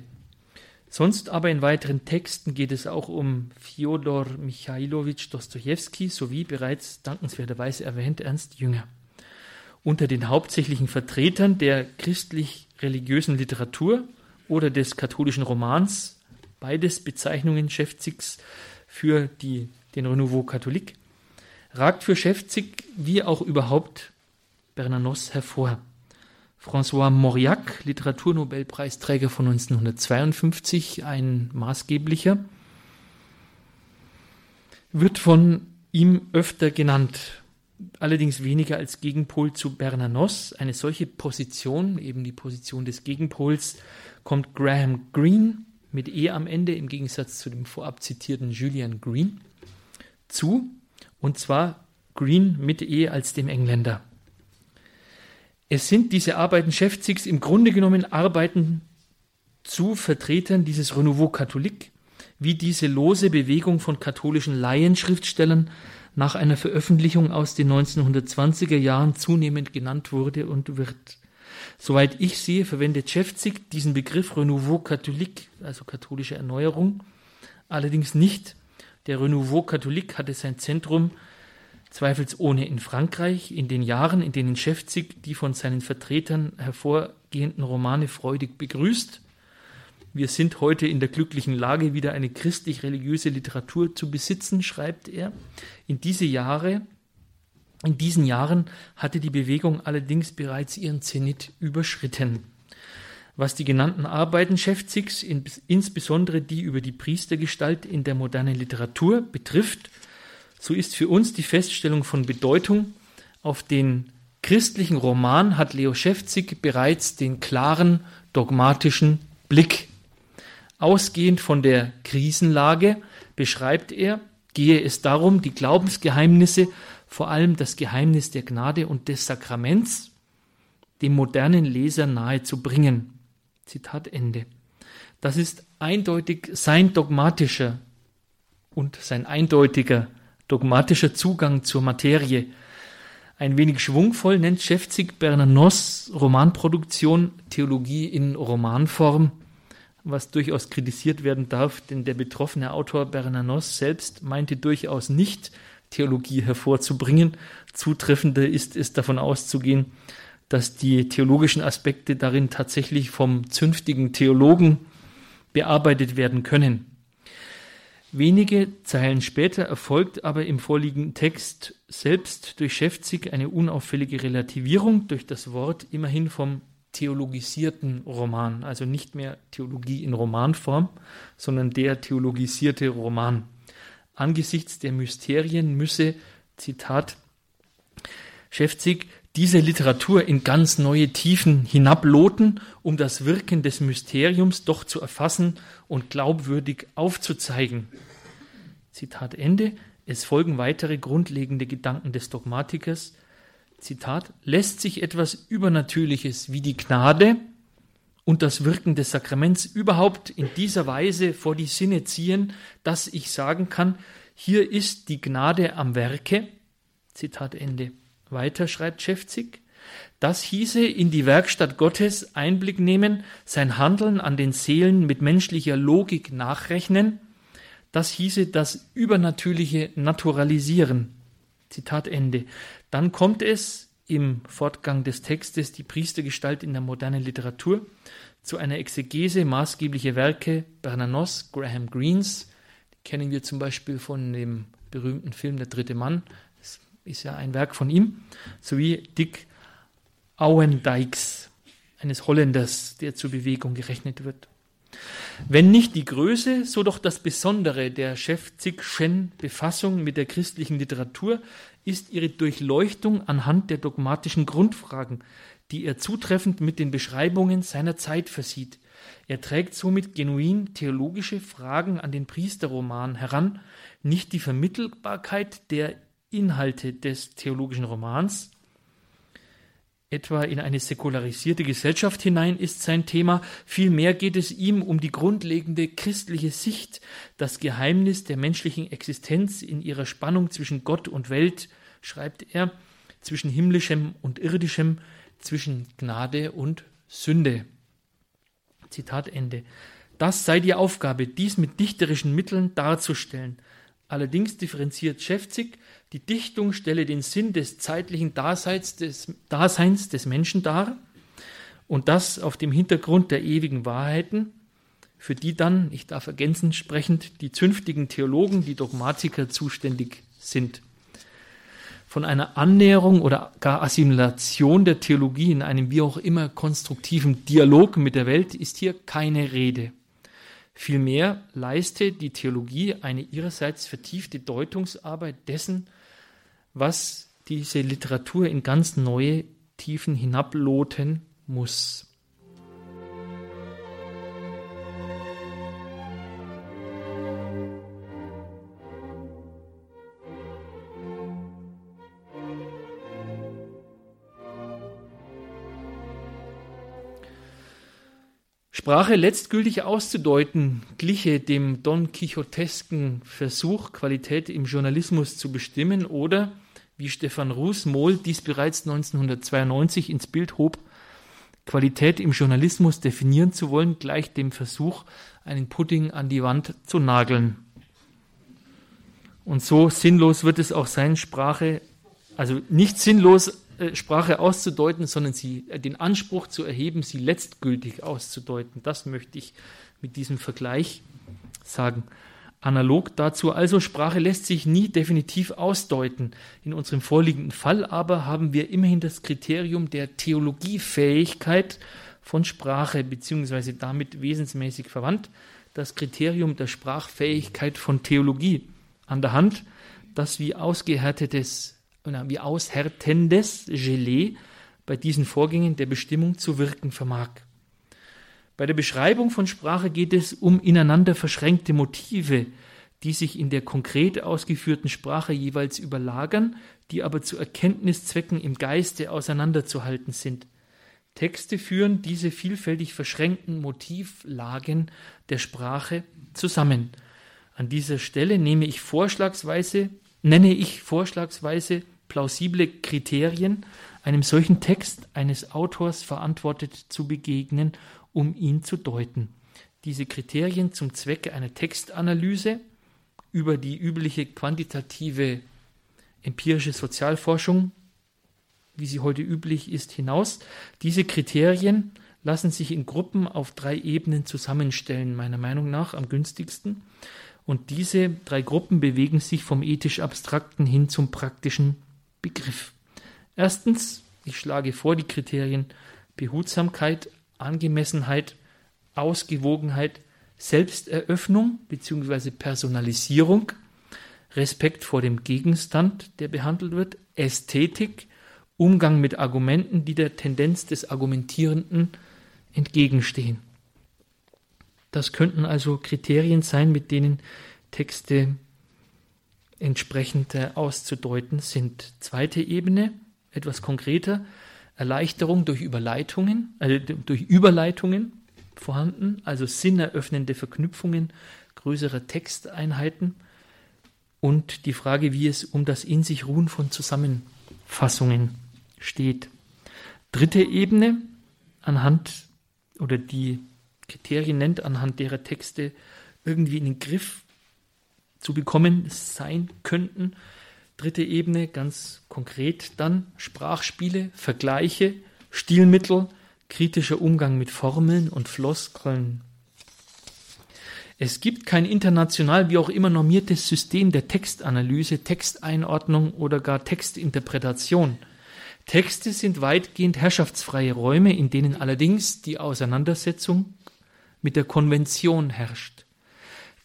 Sonst aber in weiteren Texten geht es auch um Fjodor Michailowitsch Dostojewski sowie bereits dankenswerterweise erwähnt Ernst Jünger. Unter den hauptsächlichen Vertretern der christlich-religiösen Literatur oder des katholischen Romans, beides Bezeichnungen Schäfzigs für die, den Renouveau Catholique, ragt für Schäfzig wie auch überhaupt Bernanos hervor. François Mauriac, Literaturnobelpreisträger von 1952, ein maßgeblicher, wird von ihm öfter genannt, allerdings weniger als Gegenpol zu Bernanos. Eine solche Position, eben die Position des Gegenpols, kommt Graham Greene mit E am Ende im Gegensatz zu dem vorab zitierten Julian Green zu, und zwar Green mit E als dem Engländer. Es sind diese Arbeiten Schäfzigs im Grunde genommen Arbeiten zu Vertretern dieses Renouveau Catholique, wie diese lose Bewegung von katholischen Laienschriftstellern nach einer Veröffentlichung aus den 1920er Jahren zunehmend genannt wurde und wird. Soweit ich sehe, verwendet Schäfzig diesen Begriff Renouveau Catholique, also katholische Erneuerung, allerdings nicht. Der Renouveau Catholique hatte sein Zentrum zweifelsohne in Frankreich in den Jahren, in denen Schäfzig die von seinen Vertretern hervorgehenden Romane freudig begrüßt. Wir sind heute in der glücklichen Lage, wieder eine christlich-religiöse Literatur zu besitzen, schreibt er. In diese Jahre, in diesen Jahren hatte die Bewegung allerdings bereits ihren Zenit überschritten. Was die genannten Arbeiten Schäfzigs, insbesondere die über die Priestergestalt in der modernen Literatur, betrifft, so ist für uns die Feststellung von Bedeutung. Auf den christlichen Roman hat Leo Schäfzig bereits den klaren dogmatischen Blick. Ausgehend von der Krisenlage beschreibt er, gehe es darum, die Glaubensgeheimnisse, vor allem das Geheimnis der Gnade und des Sakraments, dem modernen Leser nahe zu bringen. Zitat Ende. Das ist eindeutig sein dogmatischer und sein eindeutiger dogmatischer Zugang zur Materie. Ein wenig schwungvoll nennt Schäfzig Bernanos Romanproduktion Theologie in Romanform, was durchaus kritisiert werden darf, denn der betroffene Autor Bernanos selbst meinte durchaus nicht, Theologie hervorzubringen. Zutreffender ist es davon auszugehen, dass die theologischen Aspekte darin tatsächlich vom zünftigen Theologen bearbeitet werden können. Wenige Zeilen später erfolgt aber im vorliegenden Text selbst durch Schäfzig eine unauffällige Relativierung durch das Wort immerhin vom theologisierten Roman, also nicht mehr Theologie in Romanform, sondern der theologisierte Roman. Angesichts der Mysterien müsse, Zitat, Schäfzig diese Literatur in ganz neue Tiefen hinabloten, um das Wirken des Mysteriums doch zu erfassen und glaubwürdig aufzuzeigen. Zitat Ende. Es folgen weitere grundlegende Gedanken des Dogmatikers. Zitat, lässt sich etwas Übernatürliches wie die Gnade und das Wirken des Sakraments überhaupt in dieser Weise vor die Sinne ziehen, dass ich sagen kann, hier ist die Gnade am Werke. Zitat Ende. Weiter schreibt Schäfzig, das hieße in die Werkstatt Gottes Einblick nehmen, sein Handeln an den Seelen mit menschlicher Logik nachrechnen, das hieße das übernatürliche Naturalisieren. Zitat Ende. Dann kommt es im Fortgang des Textes die Priestergestalt in der modernen Literatur zu einer Exegese maßgeblicher Werke Bernanos, Graham Greens, kennen wir zum Beispiel von dem berühmten Film Der dritte Mann, ist ja ein Werk von ihm, sowie Dick Auendijks, eines Holländers, der zur Bewegung gerechnet wird. Wenn nicht die Größe, so doch das Besondere der Schäfzigschen Befassung mit der christlichen Literatur ist ihre Durchleuchtung anhand der dogmatischen Grundfragen, die er zutreffend mit den Beschreibungen seiner Zeit versieht. Er trägt somit genuin theologische Fragen an den Priesterroman heran, nicht die Vermittelbarkeit der Inhalte des theologischen Romans, etwa in eine säkularisierte Gesellschaft hinein ist sein Thema. Vielmehr geht es ihm um die grundlegende christliche Sicht, das Geheimnis der menschlichen Existenz in ihrer Spannung zwischen Gott und Welt, schreibt er, zwischen himmlischem und irdischem, zwischen Gnade und Sünde. Zitat Ende. Das sei die Aufgabe, dies mit dichterischen Mitteln darzustellen. Allerdings differenziert Schäfzig, die Dichtung stelle den Sinn des zeitlichen Daseins des, Daseins des Menschen dar und das auf dem Hintergrund der ewigen Wahrheiten, für die dann, ich darf ergänzend sprechend, die zünftigen Theologen, die Dogmatiker zuständig sind. Von einer Annäherung oder gar Assimilation der Theologie in einem wie auch immer konstruktiven Dialog mit der Welt ist hier keine Rede. Vielmehr leiste die Theologie eine ihrerseits vertiefte Deutungsarbeit dessen, was diese Literatur in ganz neue Tiefen hinabloten muss. Sprache letztgültig auszudeuten, gliche dem Don Quixotesken Versuch, Qualität im Journalismus zu bestimmen oder, wie Stefan Ruß-Mohl dies bereits 1992 ins Bild hob, Qualität im Journalismus definieren zu wollen, gleich dem Versuch, einen Pudding an die Wand zu nageln. Und so sinnlos wird es auch sein, Sprache, also nicht sinnlos Sprache auszudeuten, sondern sie, äh, den Anspruch zu erheben, sie letztgültig auszudeuten. Das möchte ich mit diesem Vergleich sagen. Analog dazu also, Sprache lässt sich nie definitiv ausdeuten. In unserem vorliegenden Fall aber haben wir immerhin das Kriterium der Theologiefähigkeit von Sprache, beziehungsweise damit wesensmäßig verwandt, das Kriterium der Sprachfähigkeit von Theologie an der Hand, das wie ausgehärtetes wie aushärtendes Gelee bei diesen Vorgängen der Bestimmung zu wirken vermag. Bei der Beschreibung von Sprache geht es um ineinander verschränkte Motive, die sich in der konkret ausgeführten Sprache jeweils überlagern, die aber zu Erkenntniszwecken im Geiste auseinanderzuhalten sind. Texte führen diese vielfältig verschränkten Motivlagen der Sprache zusammen. An dieser Stelle nehme ich vorschlagsweise, nenne ich vorschlagsweise plausible Kriterien, einem solchen Text eines Autors verantwortet zu begegnen, um ihn zu deuten. Diese Kriterien zum Zwecke einer Textanalyse über die übliche quantitative empirische Sozialforschung, wie sie heute üblich ist, hinaus. Diese Kriterien lassen sich in Gruppen auf drei Ebenen zusammenstellen, meiner Meinung nach am günstigsten. Und diese drei Gruppen bewegen sich vom ethisch Abstrakten hin zum praktischen Begriff. Erstens, ich schlage vor die Kriterien Behutsamkeit, Angemessenheit, Ausgewogenheit, Selbsteröffnung bzw. Personalisierung, Respekt vor dem Gegenstand, der behandelt wird, Ästhetik, Umgang mit Argumenten, die der Tendenz des Argumentierenden entgegenstehen. Das könnten also Kriterien sein, mit denen Texte entsprechend auszudeuten sind. Zweite Ebene, etwas konkreter, Erleichterung durch Überleitungen, also durch Überleitungen vorhanden, also sinneröffnende Verknüpfungen größerer Texteinheiten und die Frage, wie es um das in sich ruhen von Zusammenfassungen steht. Dritte Ebene, anhand oder die Kriterien nennt, anhand derer Texte irgendwie in den Griff zu bekommen sein könnten. Dritte Ebene, ganz konkret dann Sprachspiele, Vergleiche, Stilmittel, kritischer Umgang mit Formeln und Floskeln. Es gibt kein international wie auch immer normiertes System der Textanalyse, Texteinordnung oder gar Textinterpretation. Texte sind weitgehend herrschaftsfreie Räume, in denen allerdings die Auseinandersetzung mit der Konvention herrscht.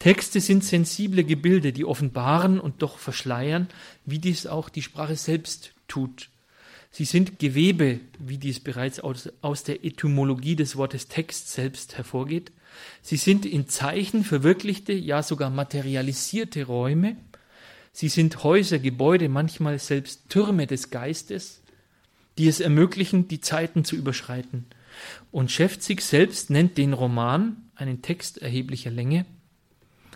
Texte sind sensible Gebilde, die offenbaren und doch verschleiern, wie dies auch die Sprache selbst tut. Sie sind Gewebe, wie dies bereits aus, aus der Etymologie des Wortes Text selbst hervorgeht. Sie sind in Zeichen verwirklichte, ja sogar materialisierte Räume. Sie sind Häuser, Gebäude, manchmal selbst Türme des Geistes. die es ermöglichen, die Zeiten zu überschreiten. Und Schäfzig selbst nennt den Roman, einen Text erheblicher Länge,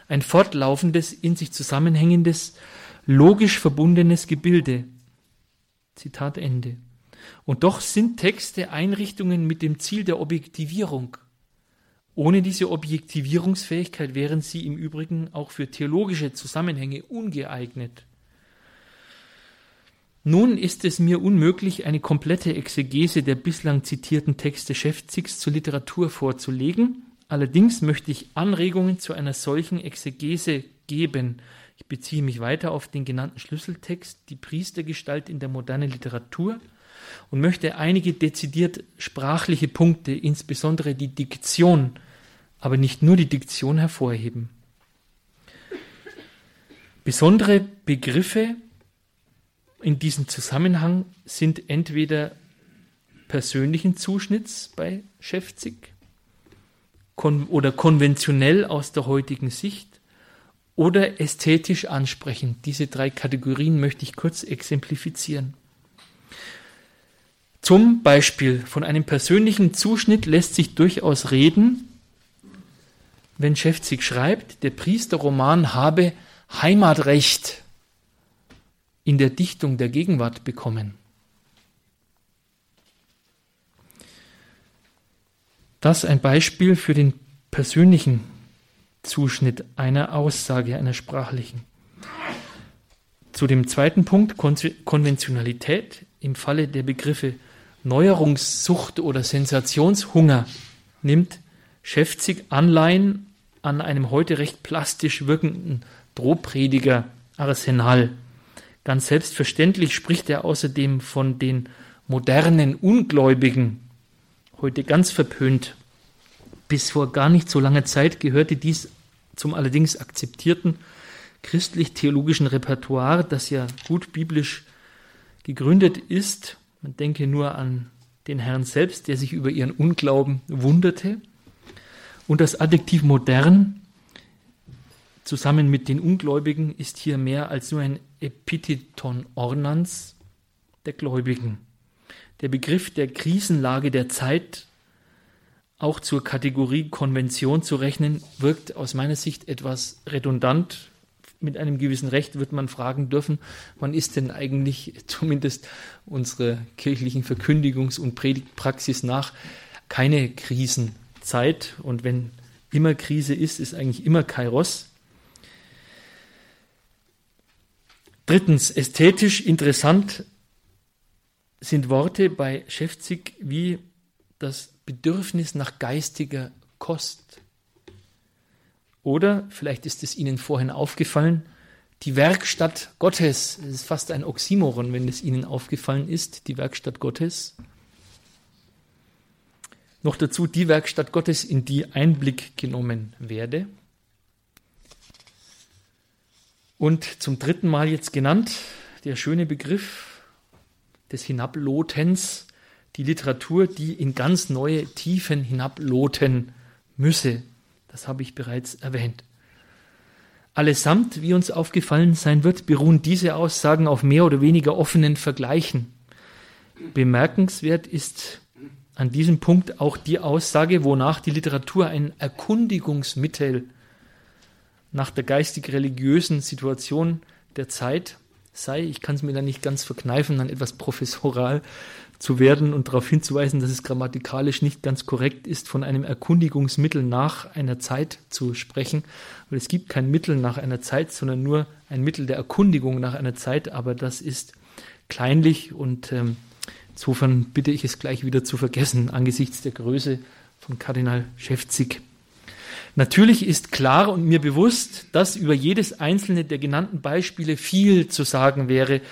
ein fortlaufendes, in sich zusammenhängendes, logisch verbundenes Gebilde. Zitat Ende. Und doch sind Texte Einrichtungen mit dem Ziel der Objektivierung. Ohne diese Objektivierungsfähigkeit wären sie im Übrigen auch für theologische Zusammenhänge ungeeignet. Nun ist es mir unmöglich, eine komplette Exegese der bislang zitierten Texte Schäfzigs zur Literatur vorzulegen. Allerdings möchte ich Anregungen zu einer solchen Exegese geben. Ich beziehe mich weiter auf den genannten Schlüsseltext, die Priestergestalt in der modernen Literatur, und möchte einige dezidiert sprachliche Punkte, insbesondere die Diktion, aber nicht nur die Diktion hervorheben. Besondere Begriffe in diesem Zusammenhang sind entweder persönlichen Zuschnitts bei Schäfzig kon oder konventionell aus der heutigen Sicht oder ästhetisch ansprechend. Diese drei Kategorien möchte ich kurz exemplifizieren. Zum Beispiel von einem persönlichen Zuschnitt lässt sich durchaus reden, wenn Schäfzig schreibt, der Priesterroman habe Heimatrecht in der Dichtung der Gegenwart bekommen. Das ein Beispiel für den persönlichen Zuschnitt einer Aussage, einer sprachlichen. Zu dem zweiten Punkt, Konventionalität, im Falle der Begriffe Neuerungssucht oder Sensationshunger, nimmt Schäfzig Anleihen an einem heute recht plastisch wirkenden Drohprediger Arsenal. Ganz selbstverständlich spricht er außerdem von den modernen Ungläubigen, heute ganz verpönt. Bis vor gar nicht so langer Zeit gehörte dies zum allerdings akzeptierten christlich-theologischen Repertoire, das ja gut biblisch gegründet ist. Man denke nur an den Herrn selbst, der sich über ihren Unglauben wunderte. Und das Adjektiv modern zusammen mit den Ungläubigen ist hier mehr als nur ein Epitheton ornans der Gläubigen. Der Begriff der Krisenlage der Zeit auch zur Kategorie Konvention zu rechnen, wirkt aus meiner Sicht etwas redundant. Mit einem gewissen Recht wird man fragen dürfen, wann ist denn eigentlich zumindest unsere kirchlichen Verkündigungs- und Predigtpraxis nach keine Krisenzeit? Und wenn immer Krise ist, ist eigentlich immer Kairos. Drittens, ästhetisch interessant sind Worte bei Schäfzig wie das Bedürfnis nach geistiger Kost. Oder, vielleicht ist es Ihnen vorhin aufgefallen, die Werkstatt Gottes. Es ist fast ein Oxymoron, wenn es Ihnen aufgefallen ist, die Werkstatt Gottes. Noch dazu die Werkstatt Gottes, in die Einblick genommen werde. Und zum dritten Mal jetzt genannt, der schöne Begriff des Hinablotens, die Literatur, die in ganz neue Tiefen hinabloten müsse. Das habe ich bereits erwähnt. Allesamt, wie uns aufgefallen sein wird, beruhen diese Aussagen auf mehr oder weniger offenen Vergleichen. Bemerkenswert ist an diesem Punkt auch die Aussage, wonach die Literatur ein Erkundigungsmittel nach der geistig-religiösen Situation der Zeit sei. Ich kann es mir da nicht ganz verkneifen, dann etwas professoral zu werden und darauf hinzuweisen, dass es grammatikalisch nicht ganz korrekt ist, von einem Erkundigungsmittel nach einer Zeit zu sprechen. Weil es gibt kein Mittel nach einer Zeit, sondern nur ein Mittel der Erkundigung nach einer Zeit, aber das ist kleinlich und ähm, insofern bitte ich es gleich wieder zu vergessen angesichts der Größe von Kardinal Schäfzig. Natürlich ist klar und mir bewusst, dass über jedes einzelne der genannten Beispiele viel zu sagen wäre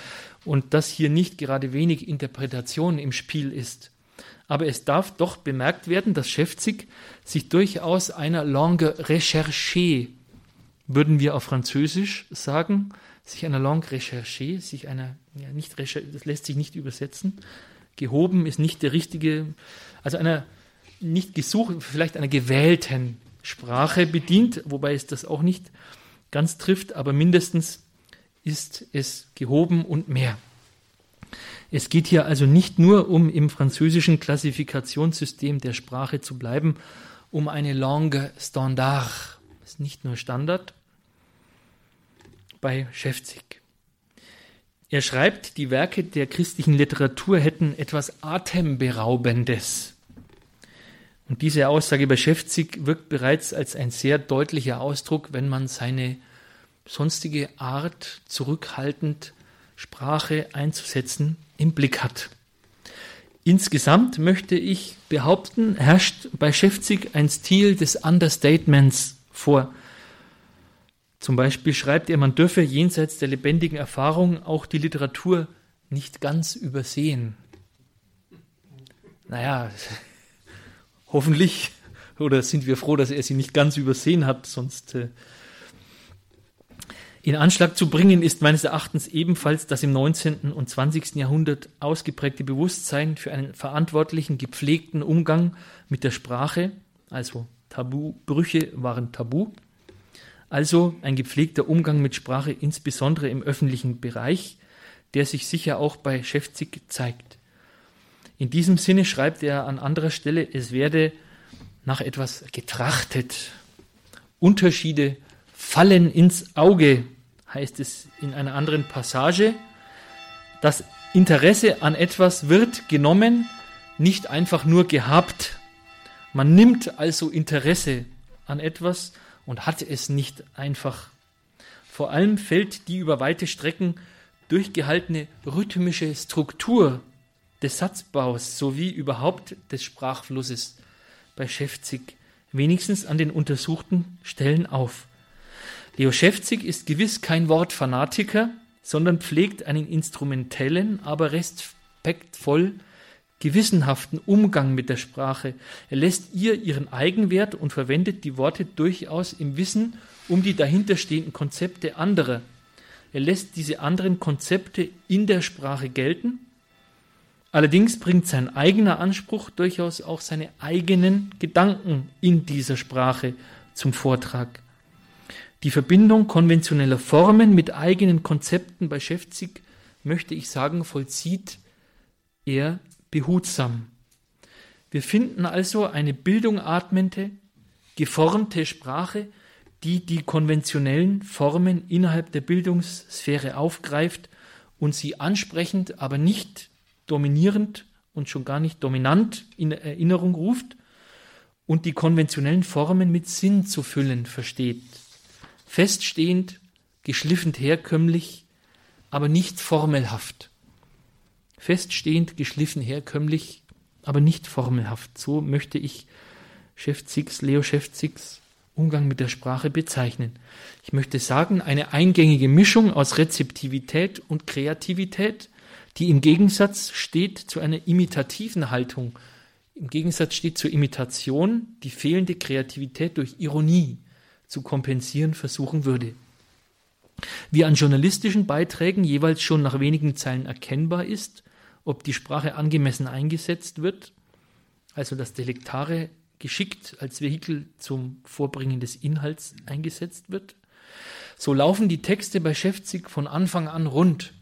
und dass hier nicht gerade wenig Interpretation im Spiel ist. Aber es darf doch bemerkt werden, dass Schäfzig sich durchaus einer langue recherchée, würden wir auf Französisch sagen, sich einer langue recherchée, sich einer, ja, nicht das lässt sich nicht übersetzen, gehoben ist nicht der richtige, also einer nicht gesucht, vielleicht einer gewählten Sprache bedient, wobei es das auch nicht ganz trifft, aber mindestens ist es gehoben und mehr. Es geht hier also nicht nur um im französischen Klassifikationssystem der Sprache zu bleiben, um eine Langue Standard. Das ist nicht nur Standard bei Schäfzig. Er schreibt, die Werke der christlichen Literatur hätten etwas Atemberaubendes. Und diese Aussage bei Schäfzig wirkt bereits als ein sehr deutlicher Ausdruck, wenn man seine sonstige Art, zurückhaltend Sprache einzusetzen, im Blick hat. Insgesamt möchte ich behaupten, herrscht bei Schäfzig ein Stil des Understatements vor. Zum Beispiel schreibt er, man dürfe jenseits der lebendigen Erfahrung auch die Literatur nicht ganz übersehen. Naja, hoffentlich, oder sind wir froh, dass er sie nicht ganz übersehen hat, sonst äh, in Anschlag zu bringen ist meines Erachtens ebenfalls das im 19. und 20. Jahrhundert ausgeprägte Bewusstsein für einen verantwortlichen, gepflegten Umgang mit der Sprache, also Tabubrüche waren tabu, also ein gepflegter Umgang mit Sprache, insbesondere im öffentlichen Bereich, der sich sicher auch bei Schäfzig zeigt. In diesem Sinne schreibt er an anderer Stelle, es werde nach etwas getrachtet. Unterschiede fallen ins Auge, heißt es in einer anderen Passage. Das Interesse an etwas wird genommen, nicht einfach nur gehabt. Man nimmt also Interesse an etwas und hat es nicht einfach. Vor allem fällt die über weite Strecken durchgehaltene rhythmische Struktur des Satzbaus sowie überhaupt des Sprachflusses bei Schäfzig wenigstens an den untersuchten Stellen auf. Leo Schäfzig ist gewiss kein Wortfanatiker, sondern pflegt einen instrumentellen, aber respektvoll gewissenhaften Umgang mit der Sprache. Er lässt ihr ihren Eigenwert und verwendet die Worte durchaus im Wissen um die dahinterstehenden Konzepte anderer. Er lässt diese anderen Konzepte in der Sprache gelten. Allerdings bringt sein eigener Anspruch durchaus auch seine eigenen Gedanken in dieser Sprache zum Vortrag. Die Verbindung konventioneller Formen mit eigenen Konzepten bei Schäfzig, möchte ich sagen, vollzieht er behutsam. Wir finden also eine bildungatmende, geformte Sprache, die die konventionellen Formen innerhalb der Bildungssphäre aufgreift und sie ansprechend, aber nicht dominierend und schon gar nicht dominant in Erinnerung ruft und die konventionellen Formen mit Sinn zu füllen versteht. Feststehend, geschliffend herkömmlich, aber nicht formelhaft feststehend, geschliffen, herkömmlich, aber nicht formelhaft. So möchte ich Schäfzigs, Leo Schäfzigs Umgang mit der Sprache bezeichnen. Ich möchte sagen, eine eingängige Mischung aus Rezeptivität und Kreativität, die im Gegensatz steht zu einer imitativen Haltung. Im Gegensatz steht zur Imitation, die fehlende Kreativität durch Ironie zu kompensieren versuchen würde. Wie an journalistischen Beiträgen jeweils schon nach wenigen Zeilen erkennbar ist, ob die Sprache angemessen eingesetzt wird, also das Delektare geschickt als Vehikel zum Vorbringen des Inhalts eingesetzt wird. So laufen die Texte bei Schäfzig von Anfang an rund.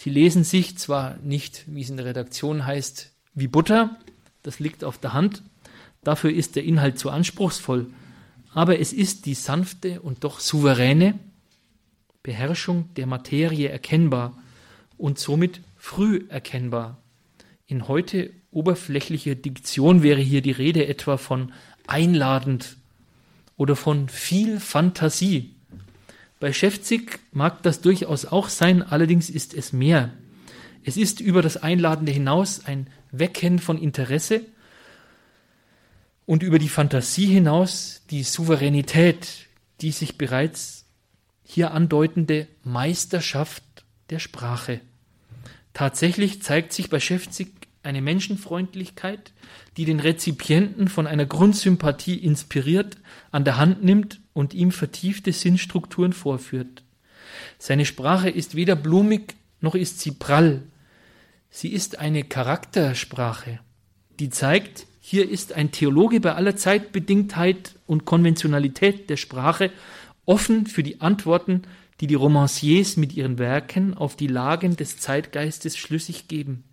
Sie lesen sich zwar nicht, wie es in der Redaktion heißt, wie Butter, das liegt auf der Hand, dafür ist der Inhalt zu anspruchsvoll, aber es ist die sanfte und doch souveräne Beherrschung der Materie erkennbar und somit früh erkennbar. In heute oberflächlicher Diktion wäre hier die Rede etwa von einladend oder von viel Fantasie. Bei Schäfzig mag das durchaus auch sein, allerdings ist es mehr. Es ist über das Einladende hinaus ein Wecken von Interesse und über die Fantasie hinaus die Souveränität, die sich bereits hier andeutende Meisterschaft der Sprache. Tatsächlich zeigt sich bei Schäfzig eine Menschenfreundlichkeit, die den Rezipienten von einer Grundsympathie inspiriert, an der Hand nimmt und ihm vertiefte Sinnstrukturen vorführt. Seine Sprache ist weder blumig noch ist sie prall. Sie ist eine Charaktersprache, die zeigt, hier ist ein Theologe bei aller Zeitbedingtheit und Konventionalität der Sprache offen für die Antworten die die Romanciers mit ihren Werken auf die Lagen des Zeitgeistes schlüssig geben.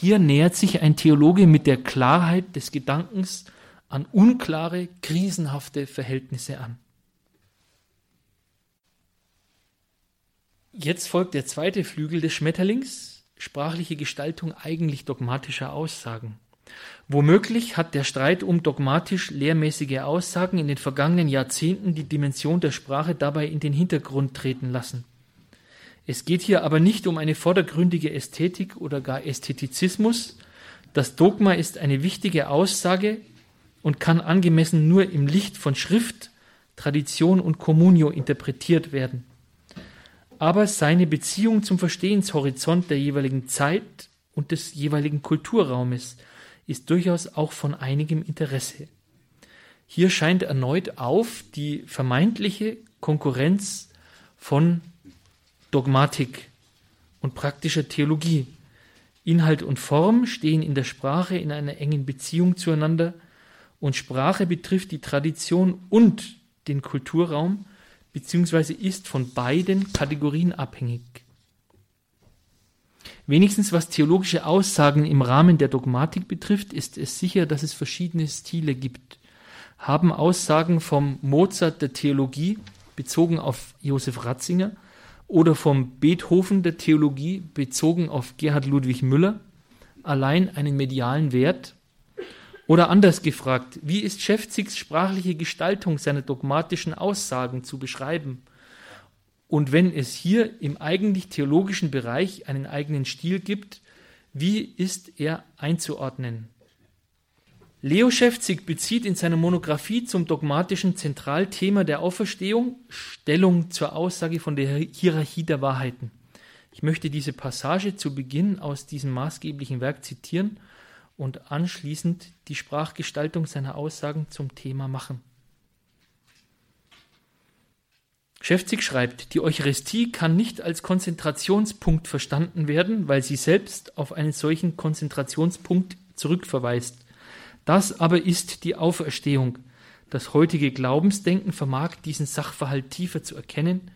Hier nähert sich ein Theologe mit der Klarheit des Gedankens an unklare, krisenhafte Verhältnisse an. Jetzt folgt der zweite Flügel des Schmetterlings, sprachliche Gestaltung eigentlich dogmatischer Aussagen. Womöglich hat der Streit um dogmatisch lehrmäßige Aussagen in den vergangenen Jahrzehnten die Dimension der Sprache dabei in den Hintergrund treten lassen. Es geht hier aber nicht um eine vordergründige Ästhetik oder gar Ästhetizismus. Das Dogma ist eine wichtige Aussage und kann angemessen nur im Licht von Schrift, Tradition und Communio interpretiert werden. Aber seine Beziehung zum Verstehenshorizont der jeweiligen Zeit und des jeweiligen Kulturraumes ist durchaus auch von einigem Interesse. Hier scheint erneut auf die vermeintliche Konkurrenz von Dogmatik und praktischer Theologie. Inhalt und Form stehen in der Sprache in einer engen Beziehung zueinander und Sprache betrifft die Tradition und den Kulturraum beziehungsweise ist von beiden Kategorien abhängig. Wenigstens was theologische Aussagen im Rahmen der Dogmatik betrifft, ist es sicher, dass es verschiedene Stile gibt. Haben Aussagen vom Mozart der Theologie, bezogen auf Josef Ratzinger, oder vom Beethoven der Theologie, bezogen auf Gerhard Ludwig Müller, allein einen medialen Wert? Oder anders gefragt, wie ist Schäfzigs sprachliche Gestaltung seiner dogmatischen Aussagen zu beschreiben? Und wenn es hier im eigentlich theologischen Bereich einen eigenen Stil gibt, wie ist er einzuordnen? Leo Schäfzig bezieht in seiner Monographie zum dogmatischen Zentralthema der Auferstehung Stellung zur Aussage von der Hierarchie der Wahrheiten. Ich möchte diese Passage zu Beginn aus diesem maßgeblichen Werk zitieren und anschließend die Sprachgestaltung seiner Aussagen zum Thema machen. Schäfzig schreibt, die Eucharistie kann nicht als Konzentrationspunkt verstanden werden, weil sie selbst auf einen solchen Konzentrationspunkt zurückverweist. Das aber ist die Auferstehung. Das heutige Glaubensdenken vermag diesen Sachverhalt tiefer zu erkennen,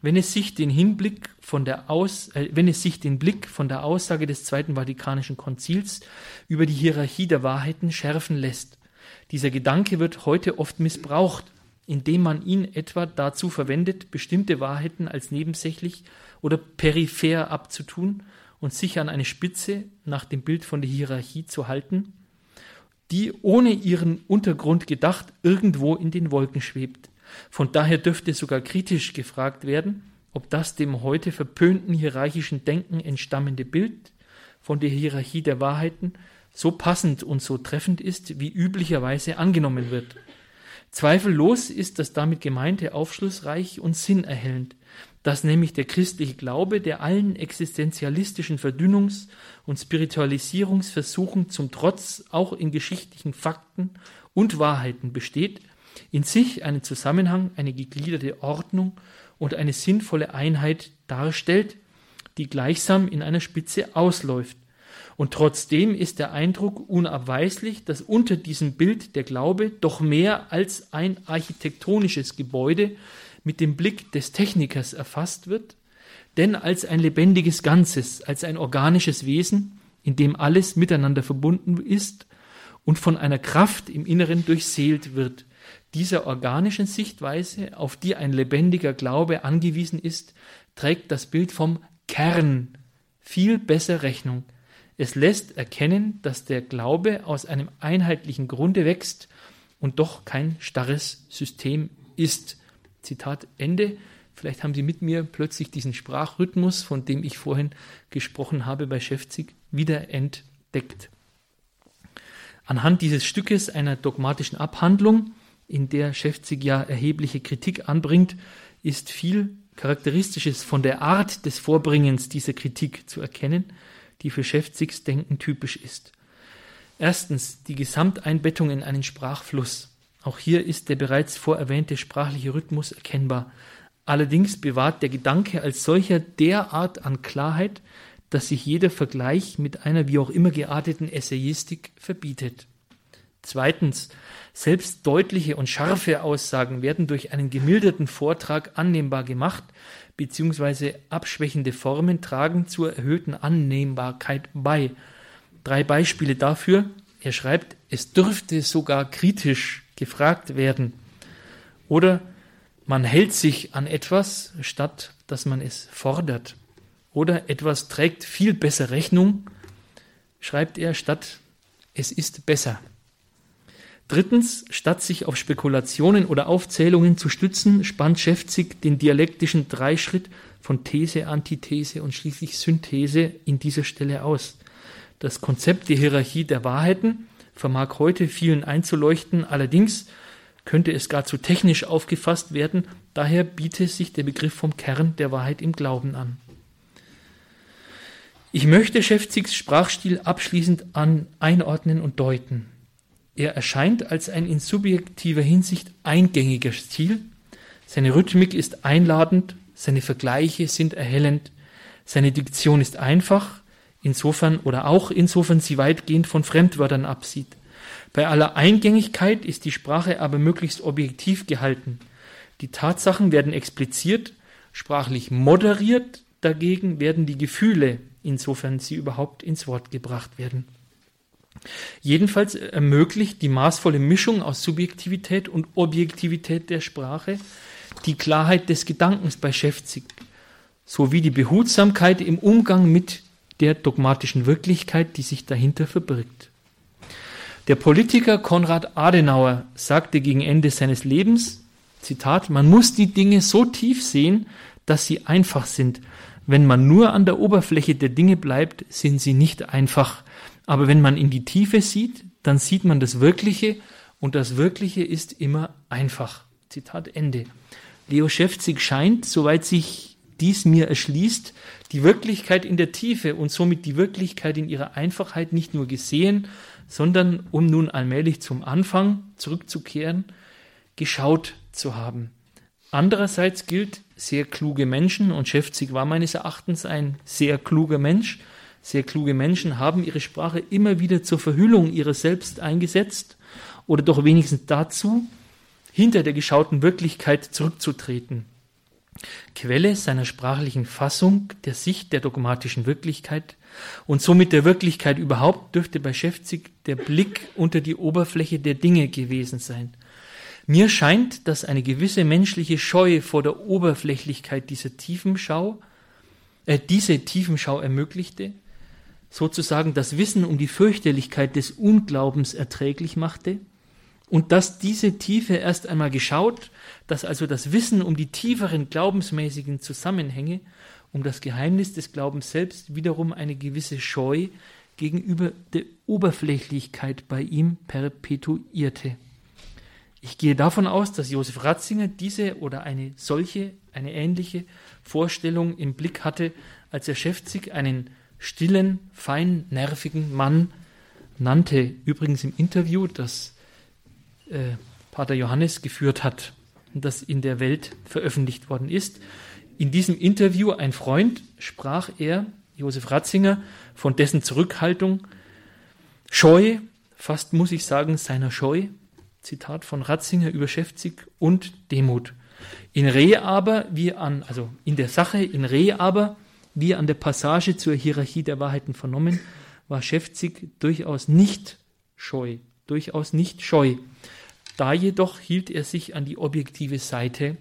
wenn es sich den Hinblick von der Aus, äh, wenn es sich den Blick von der Aussage des Zweiten Vatikanischen Konzils über die Hierarchie der Wahrheiten schärfen lässt. Dieser Gedanke wird heute oft missbraucht, indem man ihn etwa dazu verwendet, bestimmte Wahrheiten als nebensächlich oder peripher abzutun und sich an eine Spitze nach dem Bild von der Hierarchie zu halten, die ohne ihren Untergrund gedacht irgendwo in den Wolken schwebt. Von daher dürfte sogar kritisch gefragt werden, ob das dem heute verpönten hierarchischen Denken entstammende Bild von der Hierarchie der Wahrheiten so passend und so treffend ist, wie üblicherweise angenommen wird. Zweifellos ist das damit gemeinte aufschlussreich und sinnerhellend, dass nämlich der christliche Glaube, der allen existenzialistischen Verdünnungs- und Spiritualisierungsversuchen zum Trotz auch in geschichtlichen Fakten und Wahrheiten besteht, in sich einen Zusammenhang, eine gegliederte Ordnung und eine sinnvolle Einheit darstellt, die gleichsam in einer Spitze ausläuft, und trotzdem ist der Eindruck unabweislich, dass unter diesem Bild der Glaube doch mehr als ein architektonisches Gebäude mit dem Blick des Technikers erfasst wird, denn als ein lebendiges Ganzes, als ein organisches Wesen, in dem alles miteinander verbunden ist und von einer Kraft im Inneren durchseelt wird. Dieser organischen Sichtweise, auf die ein lebendiger Glaube angewiesen ist, trägt das Bild vom Kern viel besser Rechnung. Es lässt erkennen, dass der Glaube aus einem einheitlichen Grunde wächst und doch kein starres System ist. Zitat Ende. Vielleicht haben Sie mit mir plötzlich diesen Sprachrhythmus, von dem ich vorhin gesprochen habe bei Schäfzig, wieder entdeckt. Anhand dieses Stückes einer dogmatischen Abhandlung, in der Schäfzig ja erhebliche Kritik anbringt, ist viel Charakteristisches von der Art des Vorbringens dieser Kritik zu erkennen die für Schäfzigs Denken typisch ist. Erstens die Gesamteinbettung in einen Sprachfluss. Auch hier ist der bereits vorerwähnte sprachliche Rhythmus erkennbar. Allerdings bewahrt der Gedanke als solcher derart an Klarheit, dass sich jeder Vergleich mit einer wie auch immer gearteten Essayistik verbietet. Zweitens, selbst deutliche und scharfe Aussagen werden durch einen gemilderten Vortrag annehmbar gemacht, beziehungsweise abschwächende Formen tragen zur erhöhten Annehmbarkeit bei. Drei Beispiele dafür. Er schreibt, es dürfte sogar kritisch gefragt werden. Oder man hält sich an etwas, statt dass man es fordert. Oder etwas trägt viel besser Rechnung, schreibt er, statt es ist besser. Drittens, statt sich auf Spekulationen oder Aufzählungen zu stützen, spannt Schäfzig den dialektischen Dreischritt von These, Antithese und schließlich Synthese in dieser Stelle aus. Das Konzept der Hierarchie der Wahrheiten vermag heute vielen einzuleuchten, allerdings könnte es gar zu technisch aufgefasst werden, daher bietet sich der Begriff vom Kern der Wahrheit im Glauben an. Ich möchte Schäfzigs Sprachstil abschließend an einordnen und deuten. Er erscheint als ein in subjektiver Hinsicht eingängiger Stil. Seine Rhythmik ist einladend, seine Vergleiche sind erhellend, seine Diktion ist einfach, insofern oder auch insofern sie weitgehend von Fremdwörtern absieht. Bei aller Eingängigkeit ist die Sprache aber möglichst objektiv gehalten. Die Tatsachen werden expliziert, sprachlich moderiert, dagegen werden die Gefühle, insofern sie überhaupt ins Wort gebracht werden. Jedenfalls ermöglicht die maßvolle Mischung aus Subjektivität und Objektivität der Sprache die Klarheit des Gedankens bei Schäfzig sowie die Behutsamkeit im Umgang mit der dogmatischen Wirklichkeit, die sich dahinter verbirgt. Der Politiker Konrad Adenauer sagte gegen Ende seines Lebens, Zitat, man muss die Dinge so tief sehen, dass sie einfach sind. Wenn man nur an der Oberfläche der Dinge bleibt, sind sie nicht einfach. Aber wenn man in die Tiefe sieht, dann sieht man das Wirkliche und das Wirkliche ist immer einfach. Zitat Ende. Leo Schäfzig scheint, soweit sich dies mir erschließt, die Wirklichkeit in der Tiefe und somit die Wirklichkeit in ihrer Einfachheit nicht nur gesehen, sondern um nun allmählich zum Anfang zurückzukehren, geschaut zu haben. Andererseits gilt, sehr kluge Menschen, und Schäfzig war meines Erachtens ein sehr kluger Mensch, sehr kluge Menschen haben ihre Sprache immer wieder zur Verhüllung ihrer selbst eingesetzt oder doch wenigstens dazu, hinter der geschauten Wirklichkeit zurückzutreten. Quelle seiner sprachlichen Fassung, der Sicht der dogmatischen Wirklichkeit und somit der Wirklichkeit überhaupt dürfte bei Schäfzig der Blick unter die Oberfläche der Dinge gewesen sein. Mir scheint, dass eine gewisse menschliche Scheu vor der Oberflächlichkeit dieser Tiefenschau, äh, diese Tiefenschau ermöglichte, sozusagen das Wissen um die Fürchterlichkeit des Unglaubens erträglich machte und dass diese Tiefe erst einmal geschaut, dass also das Wissen um die tieferen glaubensmäßigen Zusammenhänge, um das Geheimnis des Glaubens selbst wiederum eine gewisse Scheu gegenüber der Oberflächlichkeit bei ihm perpetuierte. Ich gehe davon aus, dass Josef Ratzinger diese oder eine solche, eine ähnliche Vorstellung im Blick hatte, als er Schäfzig einen stillen, fein nervigen Mann nannte. Übrigens im Interview, das äh, Pater Johannes geführt hat das in der Welt veröffentlicht worden ist. In diesem Interview, ein Freund, sprach er, Josef Ratzinger, von dessen Zurückhaltung, Scheu, fast muss ich sagen, seiner Scheu, Zitat von Ratzinger über Schäfzig und Demut. In Re aber, wie an, also in der Sache, in Re aber, wie an der Passage zur Hierarchie der Wahrheiten vernommen, war Schäfzig durchaus nicht scheu, durchaus nicht scheu. Da jedoch hielt er sich an die objektive Seite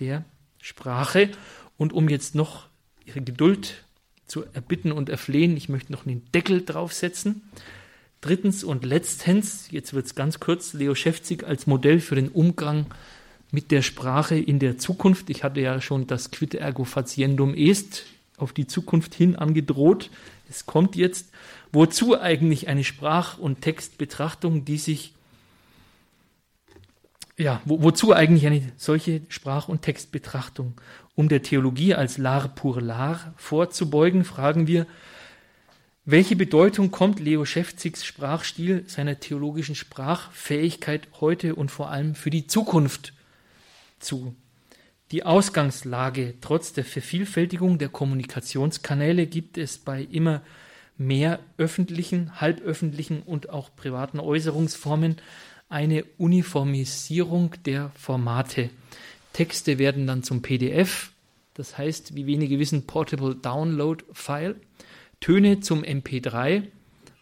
der Sprache und um jetzt noch ihre Geduld zu erbitten und erflehen, ich möchte noch einen Deckel draufsetzen. Drittens und letztens, jetzt wird es ganz kurz, Leo Schäfzig als Modell für den Umgang mit der Sprache in der Zukunft. Ich hatte ja schon das Quid ergo faciendum est auf die Zukunft hin angedroht. Es kommt jetzt. Wozu eigentlich eine Sprach- und Textbetrachtung, die sich ja, wo, wozu eigentlich eine solche Sprach- und Textbetrachtung? Um der Theologie als l'art pour l'art vorzubeugen, fragen wir, welche Bedeutung kommt Leo Schäfzigs Sprachstil seiner theologischen Sprachfähigkeit heute und vor allem für die Zukunft zu? Die Ausgangslage trotz der Vervielfältigung der Kommunikationskanäle gibt es bei immer mehr öffentlichen, halböffentlichen und auch privaten Äußerungsformen eine Uniformisierung der Formate. Texte werden dann zum PDF, das heißt, wie wenige wissen, Portable Download File. Töne zum MP3,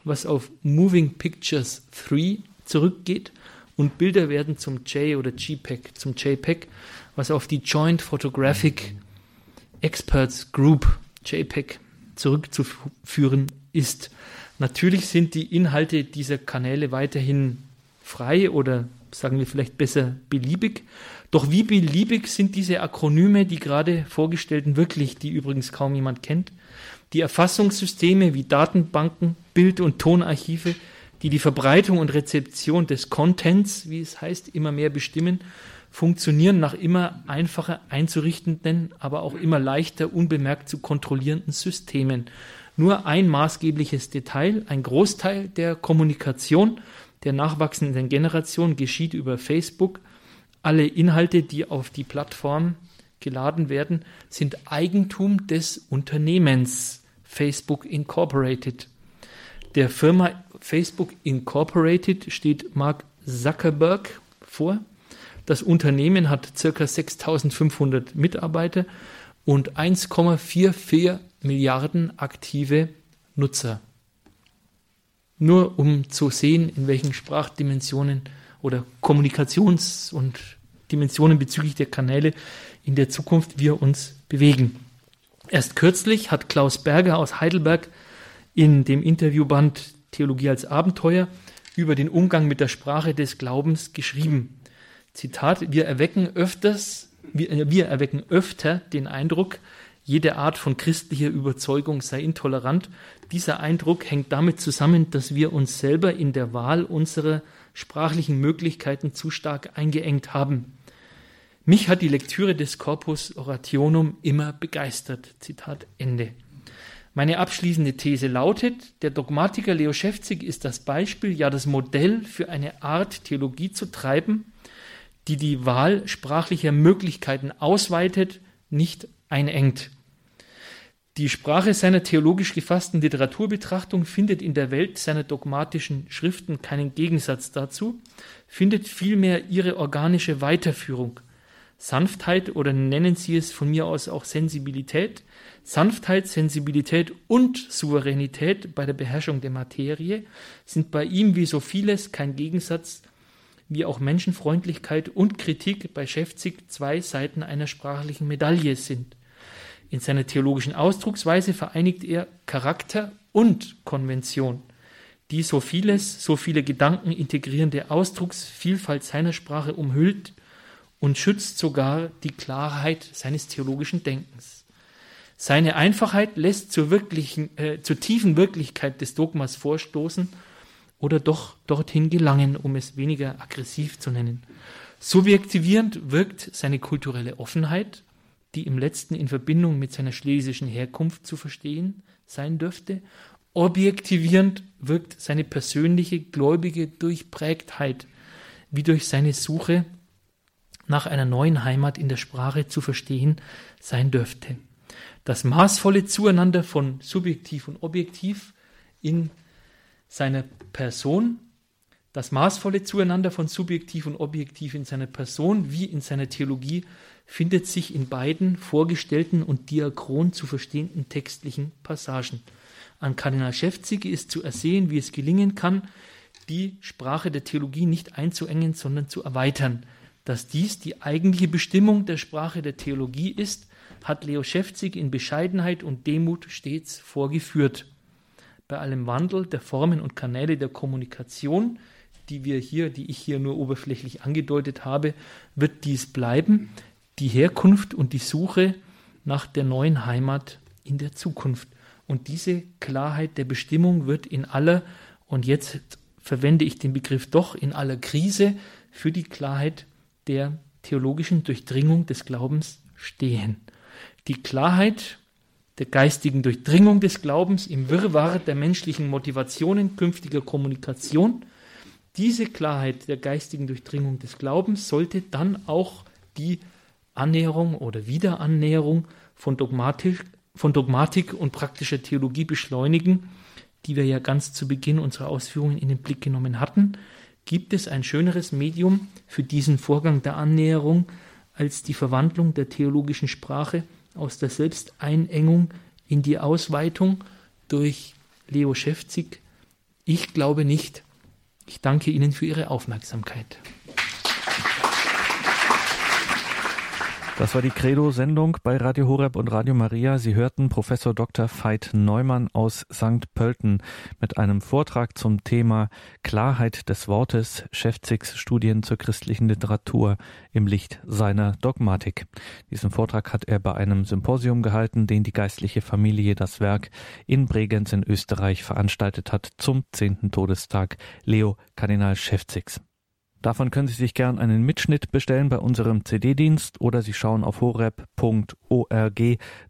was auf Moving Pictures 3 zurückgeht. Und Bilder werden zum J oder JPEG, zum JPEG, was auf die Joint Photographic Experts Group JPEG zurückzuführen ist. Natürlich sind die Inhalte dieser Kanäle weiterhin frei oder sagen wir vielleicht besser beliebig. Doch wie beliebig sind diese Akronyme, die gerade vorgestellten, wirklich, die übrigens kaum jemand kennt? Die Erfassungssysteme wie Datenbanken, Bild- und Tonarchive, die die Verbreitung und Rezeption des Contents, wie es heißt, immer mehr bestimmen, funktionieren nach immer einfacher einzurichtenden, aber auch immer leichter unbemerkt zu kontrollierenden Systemen. Nur ein maßgebliches Detail, ein Großteil der Kommunikation der nachwachsenden Generation geschieht über Facebook. Alle Inhalte, die auf die Plattform geladen werden, sind Eigentum des Unternehmens Facebook Incorporated. Der Firma Facebook Incorporated steht Mark Zuckerberg vor. Das Unternehmen hat ca. 6500 Mitarbeiter und 1,44 Milliarden aktive Nutzer. Nur um zu sehen, in welchen Sprachdimensionen oder Kommunikations- und Dimensionen bezüglich der Kanäle in der Zukunft wir uns bewegen. Erst kürzlich hat Klaus Berger aus Heidelberg in dem Interviewband Theologie als Abenteuer über den Umgang mit der Sprache des Glaubens geschrieben. Zitat, wir erwecken öfters, wir, wir erwecken öfter den Eindruck, jede Art von christlicher Überzeugung sei intolerant. Dieser Eindruck hängt damit zusammen, dass wir uns selber in der Wahl unserer sprachlichen Möglichkeiten zu stark eingeengt haben. Mich hat die Lektüre des Corpus Orationum immer begeistert. Zitat Ende. Meine abschließende These lautet, der Dogmatiker Leo Schäfzig ist das Beispiel, ja das Modell für eine Art Theologie zu treiben, die die Wahl sprachlicher Möglichkeiten ausweitet, nicht einengt. Die Sprache seiner theologisch gefassten Literaturbetrachtung findet in der Welt seiner dogmatischen Schriften keinen Gegensatz dazu, findet vielmehr ihre organische Weiterführung. Sanftheit oder nennen Sie es von mir aus auch Sensibilität, Sanftheit, Sensibilität und Souveränität bei der Beherrschung der Materie sind bei ihm wie so vieles kein Gegensatz, wie auch Menschenfreundlichkeit und Kritik bei Schäfzig zwei Seiten einer sprachlichen Medaille sind. In seiner theologischen Ausdrucksweise vereinigt er Charakter und Konvention. Die so vieles, so viele Gedanken integrierende Ausdrucksvielfalt seiner Sprache umhüllt und schützt sogar die Klarheit seines theologischen Denkens. Seine Einfachheit lässt zur, wirklichen, äh, zur tiefen Wirklichkeit des Dogmas vorstoßen oder doch dorthin gelangen, um es weniger aggressiv zu nennen. Subjektivierend wirkt seine kulturelle Offenheit die im letzten in Verbindung mit seiner schlesischen Herkunft zu verstehen sein dürfte. Objektivierend wirkt seine persönliche gläubige Durchprägtheit, wie durch seine Suche nach einer neuen Heimat in der Sprache zu verstehen sein dürfte. Das maßvolle Zueinander von subjektiv und objektiv in seiner Person, das maßvolle Zueinander von subjektiv und objektiv in seiner Person wie in seiner Theologie findet sich in beiden vorgestellten und diachron zu verstehenden textlichen Passagen. An Kardinal Schäfzig ist zu ersehen, wie es gelingen kann, die Sprache der Theologie nicht einzuengen, sondern zu erweitern. Dass dies die eigentliche Bestimmung der Sprache der Theologie ist, hat Leo Schäfzig in Bescheidenheit und Demut stets vorgeführt. Bei allem Wandel der Formen und Kanäle der Kommunikation, die wir hier, die ich hier nur oberflächlich angedeutet habe, wird dies bleiben die Herkunft und die Suche nach der neuen Heimat in der Zukunft. Und diese Klarheit der Bestimmung wird in aller, und jetzt verwende ich den Begriff doch, in aller Krise für die Klarheit der theologischen Durchdringung des Glaubens stehen. Die Klarheit der geistigen Durchdringung des Glaubens im Wirrwarr der menschlichen Motivationen künftiger Kommunikation, diese Klarheit der geistigen Durchdringung des Glaubens sollte dann auch die Annäherung oder Wiederannäherung von Dogmatik, von Dogmatik und praktischer Theologie beschleunigen, die wir ja ganz zu Beginn unserer Ausführungen in den Blick genommen hatten. Gibt es ein schöneres Medium für diesen Vorgang der Annäherung als die Verwandlung der theologischen Sprache aus der Selbsteinengung in die Ausweitung durch Leo Schäfzig? Ich glaube nicht. Ich danke Ihnen für Ihre Aufmerksamkeit. Das war die Credo-Sendung bei Radio Horeb und Radio Maria. Sie hörten Professor Dr. Veit Neumann aus St. Pölten mit einem Vortrag zum Thema Klarheit des Wortes, Schäfzigs Studien zur christlichen Literatur im Licht seiner Dogmatik. Diesen Vortrag hat er bei einem Symposium gehalten, den die geistliche Familie das Werk in Bregenz in Österreich veranstaltet hat zum zehnten Todestag Leo Kardinal Schäfzigs. Davon können Sie sich gern einen Mitschnitt bestellen bei unserem CD-Dienst oder Sie schauen auf horeb.org.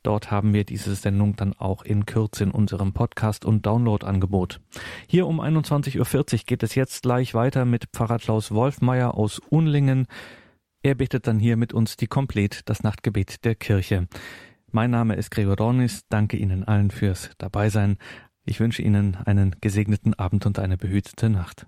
Dort haben wir diese Sendung dann auch in Kürze in unserem Podcast- und Download-Angebot. Hier um 21.40 Uhr geht es jetzt gleich weiter mit Pfarrer Klaus Wolfmeier aus Unlingen. Er betet dann hier mit uns die Komplett, das Nachtgebet der Kirche. Mein Name ist Gregor Dornis. Danke Ihnen allen fürs Dabeisein. Ich wünsche Ihnen einen gesegneten Abend und eine behütete Nacht.